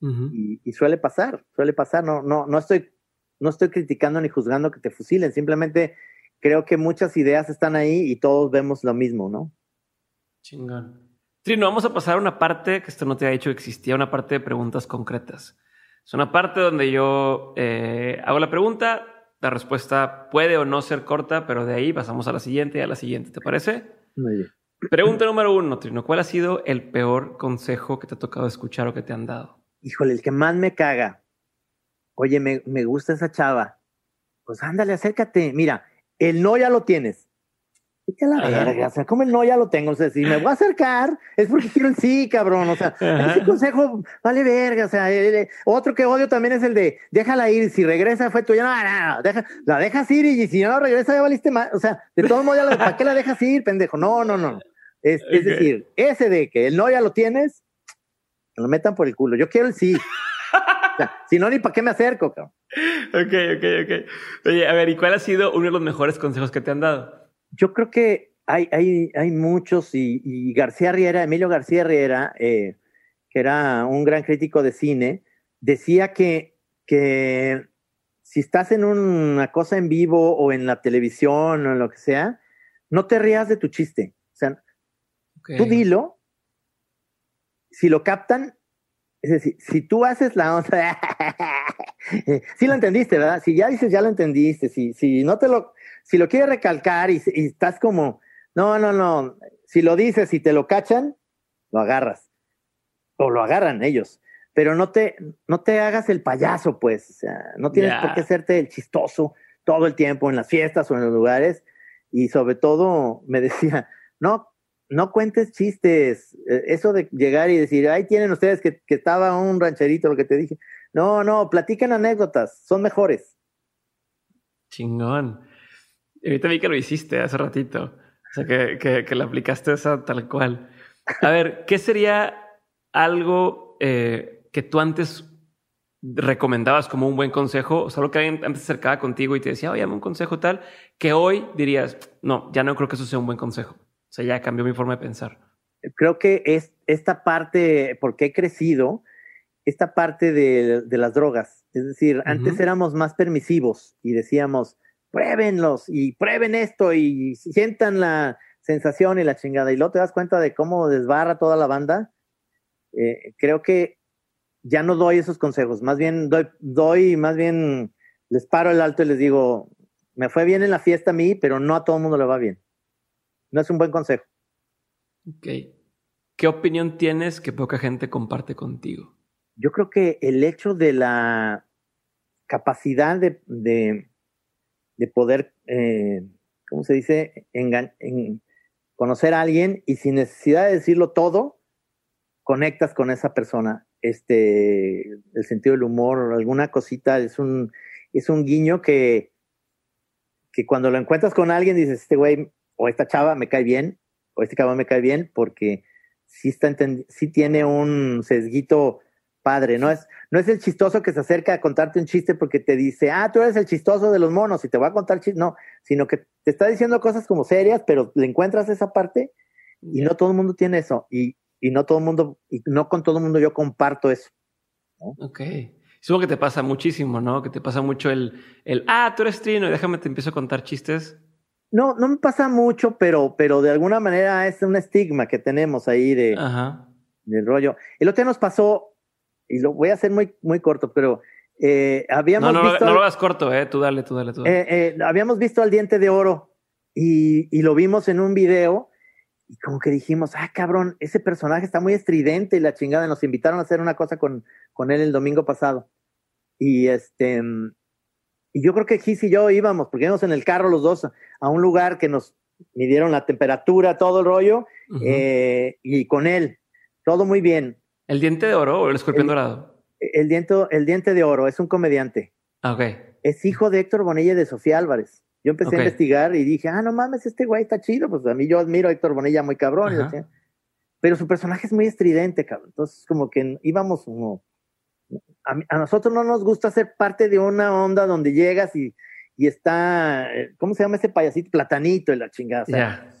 y, suele pasar, suele pasar. No, no, no estoy, no estoy criticando ni juzgando que te fusilen. Simplemente creo que muchas ideas están ahí y todos vemos lo mismo, ¿no? Chingón. Trino, vamos a pasar a una parte que esto no te ha dicho que existía, una parte de preguntas concretas. Es una parte donde yo eh, hago la pregunta, la respuesta puede o no ser corta, pero de ahí pasamos a la siguiente y a la siguiente. ¿Te parece? Muy bien. Pregunta número uno, Trino. ¿Cuál ha sido el peor consejo que te ha tocado escuchar o que te han dado? Híjole, el que más me caga. Oye, me, me gusta esa chava. Pues ándale, acércate. Mira, el no ya lo tienes Vete la verga, o sea, como el no ya lo tengo, o sea, si me voy a acercar es porque quiero el sí, cabrón, o sea, ese consejo vale verga, o sea, otro que odio también es el de déjala ir, si regresa fue tuya, no, no, deja, la dejas ir y si no regresa ya valiste más, o sea, de todos modos, ya ¿para qué la dejas ir, pendejo? No, no, no, es, es decir, ese de que el no ya lo tienes, lo metan por el culo, yo quiero el sí. O sea, si no, ni para qué me acerco, cabrón. Ok, ok, ok. Oye, a ver, ¿y cuál ha sido uno de los mejores consejos que te han dado? Yo creo que hay, hay, hay muchos y, García Riera, Emilio García Riera, eh, que era un gran crítico de cine, decía que, que si estás en una cosa en vivo o en la televisión o en lo que sea, no te rías de tu chiste. O sea, tú dilo. Si lo captan, es decir, si tú haces la onda, sí lo entendiste, ¿verdad? Si ya dices, ya lo entendiste. Si, si no te lo, si lo quieres recalcar y, estás como, no, no, no, si lo dices y te lo cachan, lo agarras. O lo agarran ellos. Pero no te, no te hagas el payaso, pues. O sea, no tienes por qué hacerte el chistoso todo el tiempo en las fiestas o en los lugares. Y sobre todo me decía, no, no cuentes chistes. Eh, eso de llegar y decir, ahí tienen ustedes que, que estaba un rancherito, lo que te dije. No, no, platiquen anécdotas, son mejores. Chingón. Y ahorita vi que lo hiciste hace ratito. O sea, que, que, que le aplicaste esa tal cual. A ver, ¿qué sería algo eh, que tú antes recomendabas como un buen consejo? Solo que alguien antes se acercaba contigo y te decía, oye, dame un consejo tal, que hoy dirías, no, ya no creo que eso sea un buen consejo. O sea, ya cambió mi forma de pensar. Creo que es esta parte, porque he crecido, esta parte de, de las drogas. Es decir, antes éramos más permisivos y decíamos, pruébenlos y prueben esto y sientan la sensación y la chingada. Y luego te das cuenta de cómo desbarra toda la banda. Eh, creo que ya no doy esos consejos. Más bien doy, doy, más bien les paro el alto y les digo, me fue bien en la fiesta a mí, pero no a todo el mundo le va bien. No es un buen consejo. Ok. ¿Qué opinión tienes que poca gente comparte contigo? Yo creo que el hecho de la capacidad de, de, de poder, eh, ¿cómo se dice? en, conocer a alguien y sin necesidad de decirlo todo, conectas con esa persona. Este, el sentido del humor, alguna cosita, es un, es un guiño que, que cuando lo encuentras con alguien dices, este güey o esta chava me cae bien, o este cabrón me cae bien, porque sí, está sí tiene un sesguito padre, no es, no es el chistoso que se acerca a contarte un chiste porque te dice, ah, tú eres el chistoso de los monos y te va a contar chistes, no, sino que te está diciendo cosas como serias, pero le encuentras esa parte y no todo el mundo tiene eso y, y no todo el mundo, y no con todo el mundo yo comparto eso. Ok. Supongo que te pasa muchísimo, ¿no? Que te pasa mucho el, el, ah, tú eres trino y déjame te empiezo a contar chistes. No, no me pasa mucho, pero, pero de alguna manera es un estigma que tenemos ahí de, Ajá. del rollo. El otro día nos pasó y lo voy a hacer muy, muy corto, pero eh, habíamos no, no, visto... No lo hagas corto, eh, tú dale, tú dale, tú dale. Eh, eh, habíamos visto al diente de oro y, y, lo vimos en un video y como que dijimos, ah, cabrón, ese personaje está muy estridente y la chingada, nos invitaron a hacer una cosa con, con él el domingo pasado. Y este, y yo creo que Gis y yo íbamos, porque íbamos en el carro los dos a un lugar que nos midieron la temperatura, todo el rollo, uh -huh. y con él, todo muy bien ¿El diente de oro o el escorpión el, dorado? El diente, el diente de oro es un comediante. Ah, ok. Es hijo de Héctor Bonilla y de Sofía Álvarez. Yo empecé okay. a investigar y dije, ah, no mames, este güey está chido. Pues a mí yo admiro a Héctor Bonilla muy cabrón. Decía, pero su personaje es muy estridente, cabrón. Entonces, como que íbamos como. A, a, nosotros no nos gusta ser parte de una onda donde llegas y, y está. Eh, ¿Cómo se llama ese payasito? Platanito y la chingada. O sea, yeah.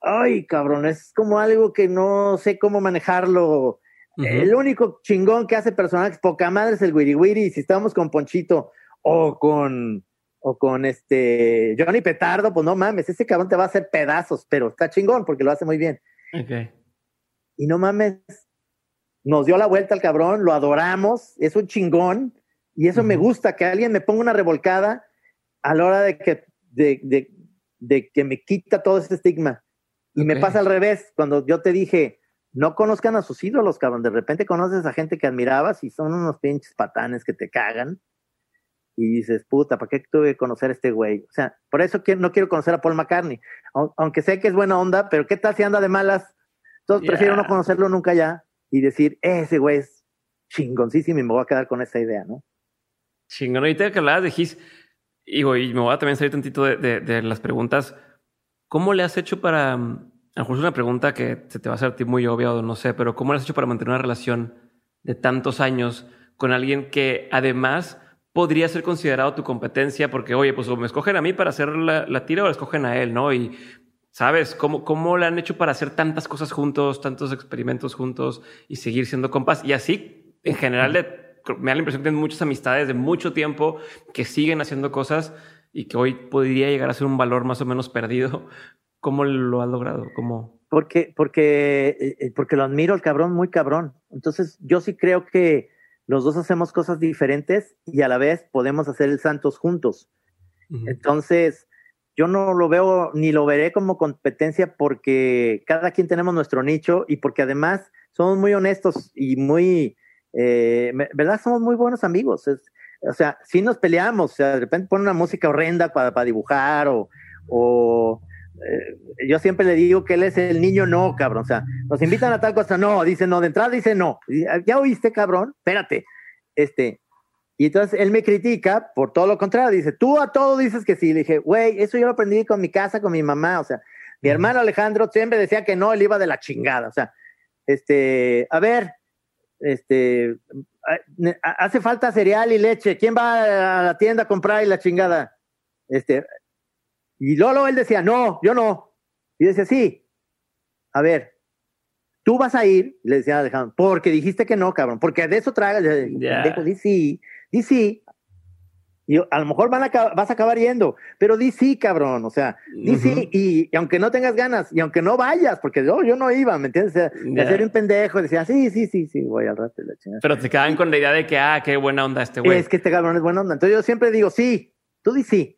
Ay, cabrón, es como algo que no sé cómo manejarlo Uh -huh. El único chingón que hace personajes poca madre es el Wiri Wiri. Si estamos con Ponchito o con, o con este Johnny Petardo, pues no mames, ese cabrón te va a hacer pedazos, pero está chingón porque lo hace muy bien. Okay. Y no mames, nos dio la vuelta al cabrón, lo adoramos, es un chingón. Y eso uh -huh. me gusta, que alguien me ponga una revolcada a la hora de que, de, de, de que me quita todo ese estigma. Y okay. me pasa al revés, cuando yo te dije, no conozcan a sus ídolos, cabrón. De repente conoces a gente que admirabas y son unos pinches patanes que te cagan. Y dices, puta, ¿para qué tuve que conocer a este güey? O sea, por eso no quiero conocer a Paul McCartney. Aunque sé que es buena onda, pero ¿qué tal si anda de malas? Entonces yeah. prefiero no conocerlo nunca ya y decir, ese güey es chingoncísimo y me voy a quedar con esa idea, ¿no? Chingón. Ahorita que hablabas de Gis, y, y me voy a también salir tantito de, de, de las preguntas. ¿Cómo le has hecho para a lo mejor es una pregunta que se te va a hacer ti muy obvia o no sé, pero ¿cómo lo has hecho para mantener una relación de tantos años con alguien que además podría ser considerado tu competencia? Porque, oye, pues o me escogen a mí para hacer la, la tira o le escogen a él, ¿no? Y, ¿sabes? ¿Cómo, ¿Cómo le han hecho para hacer tantas cosas juntos, tantos experimentos juntos y seguir siendo compas? Y así, en general, me da la impresión que tienen muchas amistades de mucho tiempo que siguen haciendo cosas y que hoy podría llegar a ser un valor más o menos perdido ¿Cómo lo has logrado? ¿Cómo? Porque, porque, eh, porque lo admiro el cabrón, muy cabrón. Entonces, yo sí creo que los dos hacemos cosas diferentes y a la vez podemos hacer el Santos juntos. Uh -huh. Entonces, yo no lo veo ni lo veré como competencia porque cada quien tenemos nuestro nicho y porque además somos muy honestos y muy, eh, ¿verdad? Somos muy buenos amigos. Es, o sea, si nos peleamos, o sea, de repente pone una música horrenda para, para dibujar o, o eh, yo siempre le digo que él es el niño no, cabrón. O sea, nos invitan a tal cosa, no, dice no, de entrada dice no. Ya oíste, cabrón, espérate. Este, y entonces él me critica por todo lo contrario. Dice, tú a todo dices que sí. Le dije, güey, eso yo lo aprendí con mi casa, con mi mamá. O sea, mi hermano Alejandro siempre decía que no, él iba de la chingada. O sea, este, a ver, este, hace falta cereal y leche. ¿Quién va a la tienda a comprar y la chingada? Este, y Lolo él decía, no, yo no. Y decía, sí. A ver, tú vas a ir, le decía Alejandro, porque dijiste que no, cabrón, porque de eso tragas. Yeah. Di sí, di sí. Y a lo mejor van a, vas a acabar yendo, pero di sí, cabrón. O sea, di sí, y, aunque no tengas ganas, y aunque no vayas, porque yo, yo no iba, ¿me entiendes? O sea, un pendejo, decía, sí, sí, sí, sí, voy al rato. La pero te quedaban con la idea de que, ah, qué buena onda este güey. Es que este cabrón es buena onda. Entonces yo siempre digo, sí, tú di sí.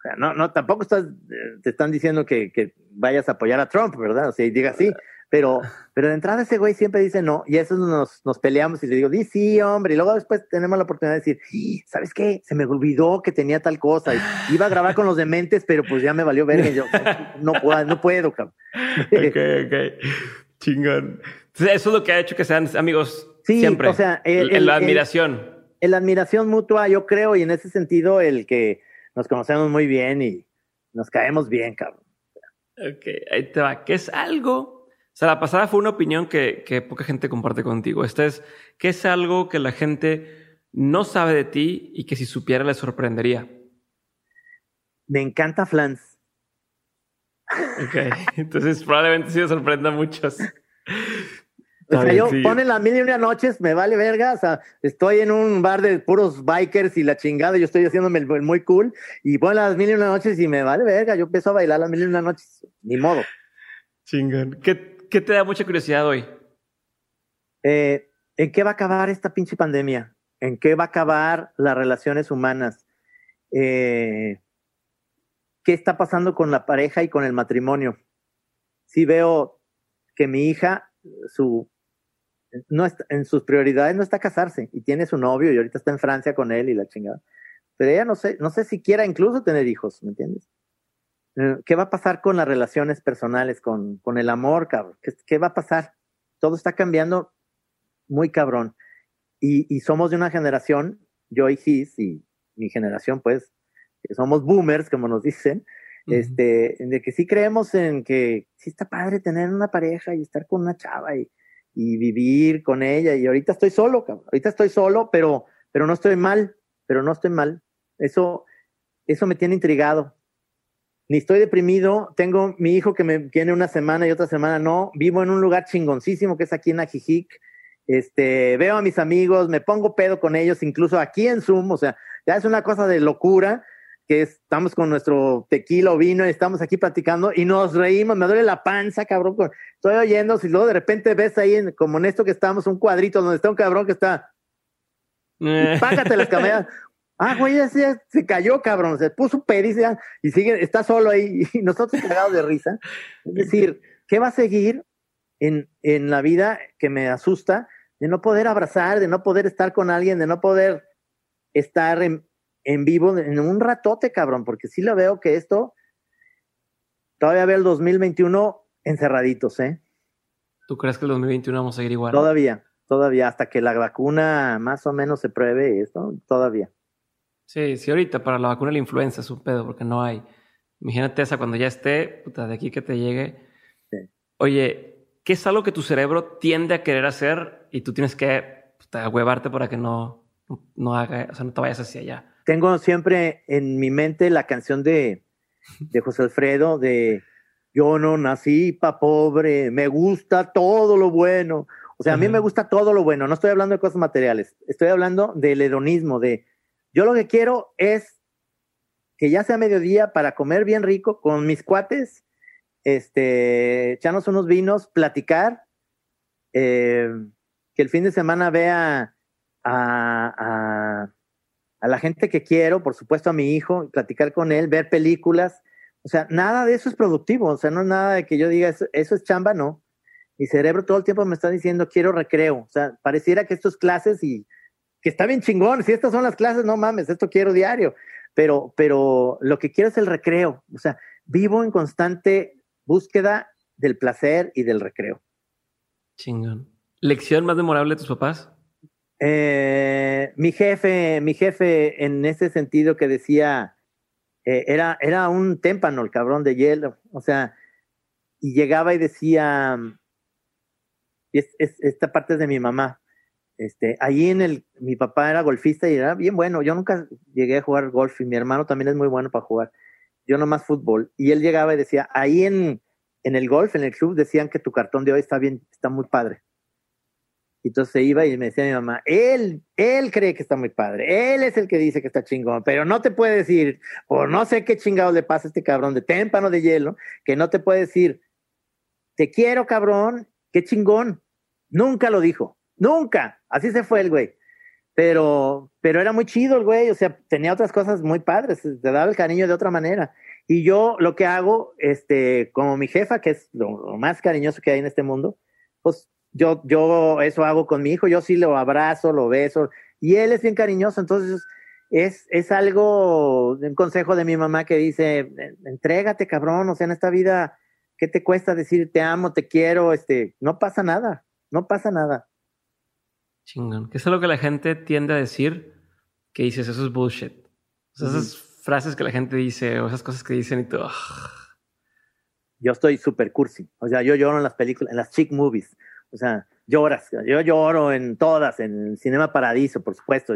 O sea, no, no, tampoco estás, eh, te están diciendo que, que vayas a apoyar a Trump, ¿verdad? O sea, y diga sí, pero, pero de entrada ese güey siempre dice no, y eso nos, nos peleamos y le digo, di sí, hombre, y luego después tenemos la oportunidad de decir, ¿sabes qué? Se me olvidó que tenía tal cosa, y iba a grabar con los dementes, pero pues ya me valió verga, y yo no puedo, no puedo, cabrón. ok, ok, chingón. Entonces, eso es lo que ha hecho que sean amigos sí, siempre. O sea, el, la admiración. La admiración mutua, yo creo, y en ese sentido, el que nos conocemos muy bien y nos caemos bien, cabrón. Ok, ahí te va. ¿Qué es algo? O sea, la pasada fue una opinión que, que poca gente comparte contigo. Esta es, ¿qué es algo que la gente no sabe de ti y que si supiera le sorprendería? Me encanta Flans. Ok, entonces probablemente sí le sorprenda a muchos. O sea, yo ponen las mil y una noches, me vale verga. O sea, estoy en un bar de puros bikers y la chingada, yo estoy haciéndome el, muy cool. Y ponen las mil y una noches y me vale verga. Yo empiezo a bailar las mil y una noches. Ni modo. Chingón. ¿Qué, qué te da mucha curiosidad hoy? Eh, ¿En qué va a acabar esta pinche pandemia? ¿En qué va a acabar las relaciones humanas? Eh, ¿Qué está pasando con la pareja y con el matrimonio? Sí veo que mi hija, su no está, en sus prioridades no está casarse y tiene su novio y ahorita está en Francia con él y la chingada. Pero ella no sé, no sé si quiera incluso tener hijos, ¿me entiendes? Eh, ¿Qué va a pasar con las relaciones personales, con, con el amor, cabrón? ¿Qué, ¿Qué, va a pasar? Todo está cambiando muy cabrón. Y, y somos de una generación, yo y Gis, y mi generación, pues, somos boomers, como nos dicen, este, de que sí creemos en que sí está padre tener una pareja y estar con una chava y, y vivir con ella. Y ahorita estoy solo, cabrón. Ahorita estoy solo, pero, pero no estoy mal, pero no estoy mal. Eso, eso me tiene intrigado. Ni estoy deprimido, tengo mi hijo que me tiene una semana y otra semana no, vivo en un lugar chingoncísimo que es aquí en Ajijic, este, veo a mis amigos, me pongo pedo con ellos, incluso aquí en Zoom, o sea, ya es una cosa de locura, que estamos con nuestro tequila o vino y estamos aquí platicando y nos reímos, me duele la panza, cabrón, estoy oyendo, si luego de repente ves ahí, en, como en esto que estamos, un cuadrito donde está un cabrón que está, eh. págate las camellas. Ah, güey, ya se, se, cayó, cabrón, se puso pericia y sigue, está solo ahí y nosotros cagados de risa. Es decir, ¿qué va a seguir en, en la vida que me asusta de no poder abrazar, de no poder estar con alguien, de no poder estar en, en vivo en un ratote, cabrón, porque sí lo veo que esto todavía ve el 2021 encerraditos, ¿eh? ¿Tú crees que el 2021 vamos a seguir igual? Todavía, todavía, hasta que la vacuna más o menos se pruebe esto, todavía. Sí, sí, ahorita para la vacuna de la influenza es un pedo, porque no hay. Imagínate esa cuando ya esté, puta, de aquí que te llegue. Oye, ¿qué es algo que tu cerebro tiende a querer hacer y tú tienes que puta, huevarte para que no, no haga, o sea, no te vayas hacia allá? Tengo siempre en mi mente la canción de, de José Alfredo de Yo no nací pa' pobre, me gusta todo lo bueno. O sea, a mí me gusta todo lo bueno, no estoy hablando de cosas materiales, estoy hablando del hedonismo, de yo lo que quiero es que ya sea mediodía para comer bien rico con mis cuates, este, echarnos unos vinos, platicar, eh, que el fin de semana vea a a la gente que quiero, por supuesto a mi hijo, platicar con él, ver películas. O sea, nada de eso es productivo. O sea, no es nada de que yo diga eso, es chamba, no. Mi cerebro todo el tiempo me está diciendo quiero recreo. O sea, pareciera que esto es clases y que está bien chingón. Si estas son las clases, no mames, esto quiero diario. Pero, pero lo que quiero es el recreo. O sea, vivo en constante búsqueda del placer y del recreo. Chingón. ¿Lección más memorable de tus papás? Eh, mi jefe, mi jefe en ese sentido que decía, eh, era, era un témpano el cabrón de hielo, o sea, y llegaba y decía, es, esta parte es de mi mamá, este, allí en el, mi papá era golfista y era bien bueno, yo nunca llegué a jugar golf y mi hermano también es muy bueno para jugar, yo nomás fútbol, y él llegaba y decía, ahí en, en el golf, en el club, decían que tu cartón de hoy está bien, está muy padre. Y entonces iba y me decía mi mamá, él, él cree que está muy padre, él es el que dice que está chingón, pero no te puede decir, o no sé qué chingado le pasa a este cabrón de témpano de hielo, que no te puede decir, te quiero cabrón, qué chingón. Nunca lo dijo, nunca. Así se fue el güey. Pero, pero era muy chido el güey, o sea, tenía otras cosas muy padres, te daba el cariño de otra manera. Y yo lo que hago, este, como mi jefa, que es lo, más cariñoso que hay en este mundo, pues yo, yo eso hago con mi hijo, yo sí lo abrazo, lo beso, y él es bien cariñoso, entonces es, es algo, un consejo de mi mamá que dice, entrégate cabrón, o sea, en esta vida, ¿qué te cuesta decir te amo, te quiero? Este, no pasa nada, no pasa nada. Chingón. ¿Qué es lo que la gente tiende a decir? Que dices, eso es bullshit. esas frases que la gente dice o esas cosas que dicen y todo. Yo estoy super cursi. O sea, yo lloro en las películas, en las chick movies. O sea, lloras. Yo lloro en todas, en Cinema Paradiso, por supuesto.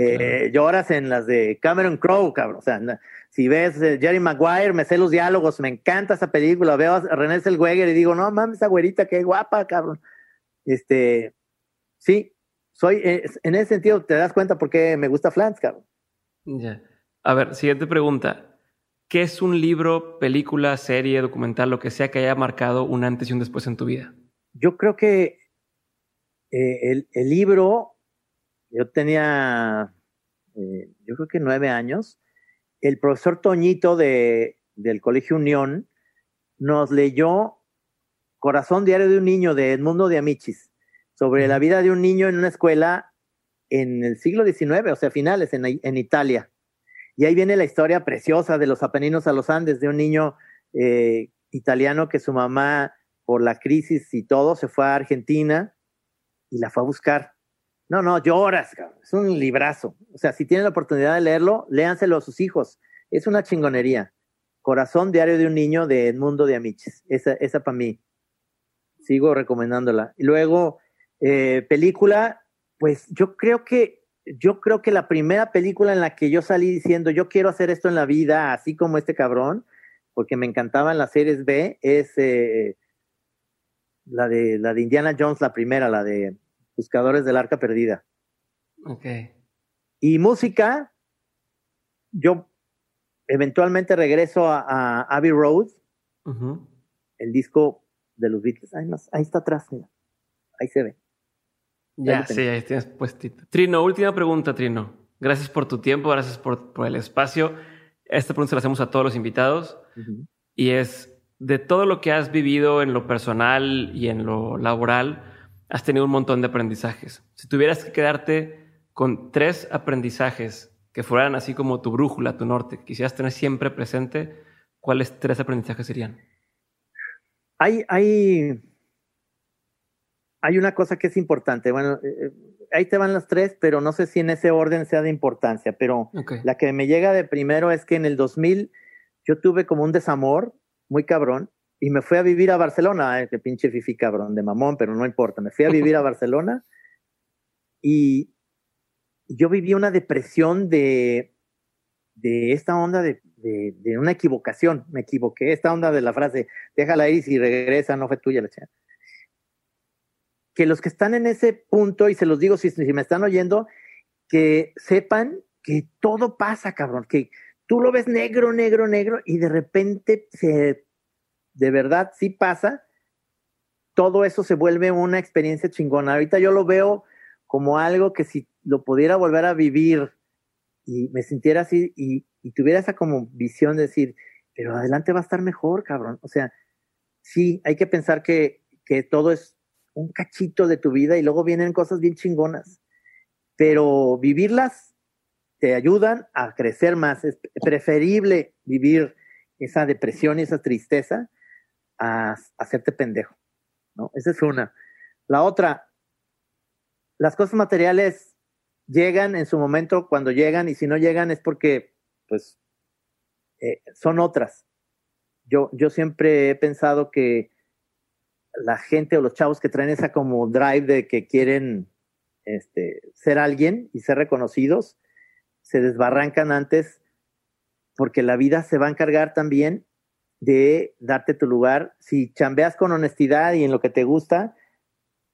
Eh, lloras en las de Cameron Crowe, cabrón. O sea, si ves eh, Jerry Maguire, me sé los diálogos, me encanta esa película. Veo a René Zellweger y digo, no mames, esa güerita, qué guapa, cabrón. Este, sí, soy, eh, en ese sentido, te das cuenta por qué me gusta Flans, cabrón. Ya. A ver, siguiente pregunta. ¿Qué es un libro, película, serie, documental, lo que sea que haya marcado un antes y un después en tu vida? Yo creo que eh, el, libro, yo tenía, eh, yo creo que nueve años, el profesor Toñito de, del Colegio Unión nos leyó Corazón Diario de un Niño de Edmundo de Amichis, sobre la vida de un niño en una escuela en el siglo XIX, o sea, finales, en, en Italia. Y ahí viene la historia preciosa de los Apeninos a los Andes, de un niño eh, italiano que su mamá, por la crisis y todo, se fue a Argentina y la fue a buscar. No, no, lloras, cabrón. es un librazo. O sea, si tienen la oportunidad de leerlo, léanselo a sus hijos. Es una chingonería. Corazón Diario de un Niño de Edmundo de Amiches. Esa, esa para mí. Sigo recomendándola. Y luego, eh, película, pues yo creo que yo creo que la primera película en la que yo salí diciendo yo quiero hacer esto en la vida, así como este cabrón, porque me encantaban las series B, es eh, la de la de Indiana Jones, la primera, la de Buscadores del Arca Perdida. Ok. Y música, yo eventualmente regreso a, Abbey Road, el disco de los Beatles. Ahí, ahí está atrás, mira. Ahí se ve. Ya, sí, ahí tienes puestito. Trino, última pregunta, Trino. Gracias por tu tiempo, gracias por, por el espacio. Esta pregunta se la hacemos a todos los invitados y es, de todo lo que has vivido en lo personal y en lo laboral, has tenido un montón de aprendizajes. Si tuvieras que quedarte con tres aprendizajes que fueran así como tu brújula, tu norte, que quisieras tener siempre presente, ¿cuáles tres aprendizajes serían? Hay, hay hay una cosa que es importante. Bueno, eh, eh, ahí te van las tres, pero no sé si en ese orden sea de importancia. Pero la que me llega de primero es que en el 2000 yo tuve como un desamor muy cabrón y me fui a vivir a Barcelona. Eh, que pinche fifi cabrón de mamón, pero no importa. Me fui a vivir a Barcelona y yo viví una depresión de, de esta onda de, de, una equivocación. Me equivoqué. Esta onda de la frase, déjala ir y si regresa, no fue tuya la chingada que los que están en ese punto, y se los digo si, me están oyendo, que sepan que todo pasa, cabrón, que tú lo ves negro, negro, negro, y de repente se, de verdad sí pasa, todo eso se vuelve una experiencia chingona. Ahorita yo lo veo como algo que si lo pudiera volver a vivir y me sintiera así y, tuviera esa como visión de decir, pero adelante va a estar mejor, cabrón. O sea, sí, hay que pensar que, que todo es un cachito de tu vida y luego vienen cosas bien chingonas. Pero vivirlas te ayudan a crecer más. Es preferible vivir esa depresión y esa tristeza a, hacerte pendejo. ¿no? Esa es una. La otra, las cosas materiales llegan en su momento cuando llegan y si no llegan es porque, pues, eh, son otras. Yo, yo siempre he pensado que la gente o los chavos que traen esa como drive de que quieren este, ser alguien y ser reconocidos, se desbarrancan antes porque la vida se va a encargar también de darte tu lugar. Si chambeas con honestidad y en lo que te gusta,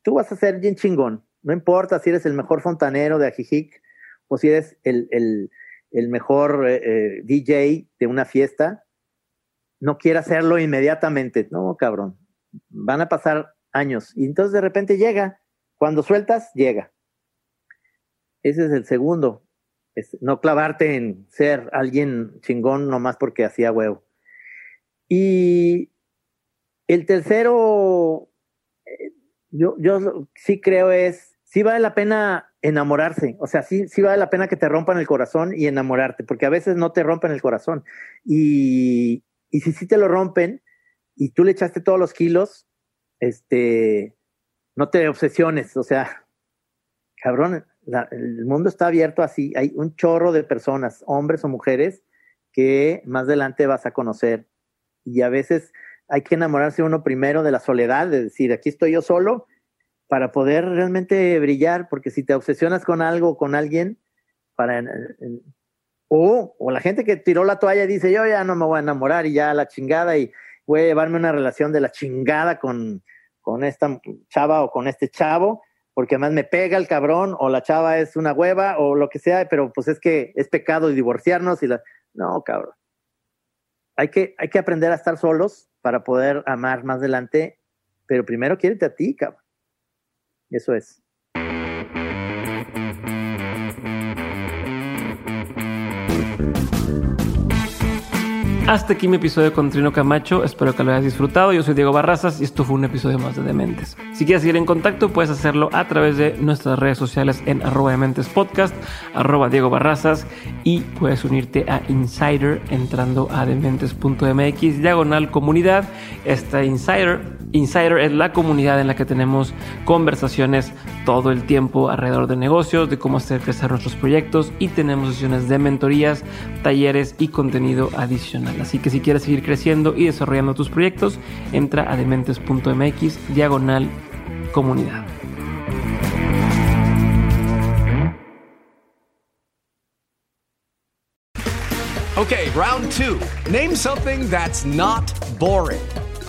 tú vas a ser bien chingón. No importa si eres el mejor fontanero de Ajijic o si eres el, el, mejor eh, eh, DJ de una fiesta, no quiera hacerlo inmediatamente. No, cabrón. Van a pasar años. Y entonces de repente llega. Cuando sueltas, llega. Ese es el segundo. No clavarte en ser alguien chingón nomás porque hacía huevo. Y el tercero, eh, yo, yo sí creo es, sí vale la pena enamorarse, o sea, sí, sí vale la pena que te rompan el corazón y enamorarte, porque a veces no te rompen el corazón. Y, y si sí te lo rompen y tú le echaste todos los kilos, este, no te obsesiones, o sea, cabrón, el mundo está abierto así, hay un chorro de personas, hombres o mujeres, que más adelante vas a conocer. Y a veces hay que enamorarse uno primero de la soledad, de decir, aquí estoy yo solo, para poder realmente brillar, porque si te obsesionas con algo, con alguien, para... O, o la gente que tiró la toalla dice, yo ya no me voy a enamorar y ya la chingada y voy a llevarme una relación de la chingada con, con esta chava o con este chavo, porque además me pega el cabrón o la chava es una hueva o lo que sea, pero pues es que es pecado divorciarnos y la... No, cabrón hay que, hay que aprender a estar solos para poder amar más adelante, pero primero quiérete a ti, cabrón. Eso es. Hasta aquí mi episodio con Trino Camacho. Espero que lo hayas disfrutado. Yo soy Diego Barrazas y esto fue un episodio más de Dementes. Si quieres seguir en contacto, puedes hacerlo a través de nuestras redes sociales en arroba Dementes Podcast, arroba Diego Barrazas y puedes unirte a Insider entrando a dementes.mx, diagonal comunidad. Esta Insider, Insider es la comunidad en la que tenemos conversaciones todo el tiempo alrededor de negocios, de cómo hacer crecer nuestros proyectos y tenemos sesiones de mentorías, talleres y contenido adicional. Así que si quieres seguir creciendo y desarrollando tus proyectos, entra a dementes.mx diagonal comunidad. Okay, round two. Name something that's not boring.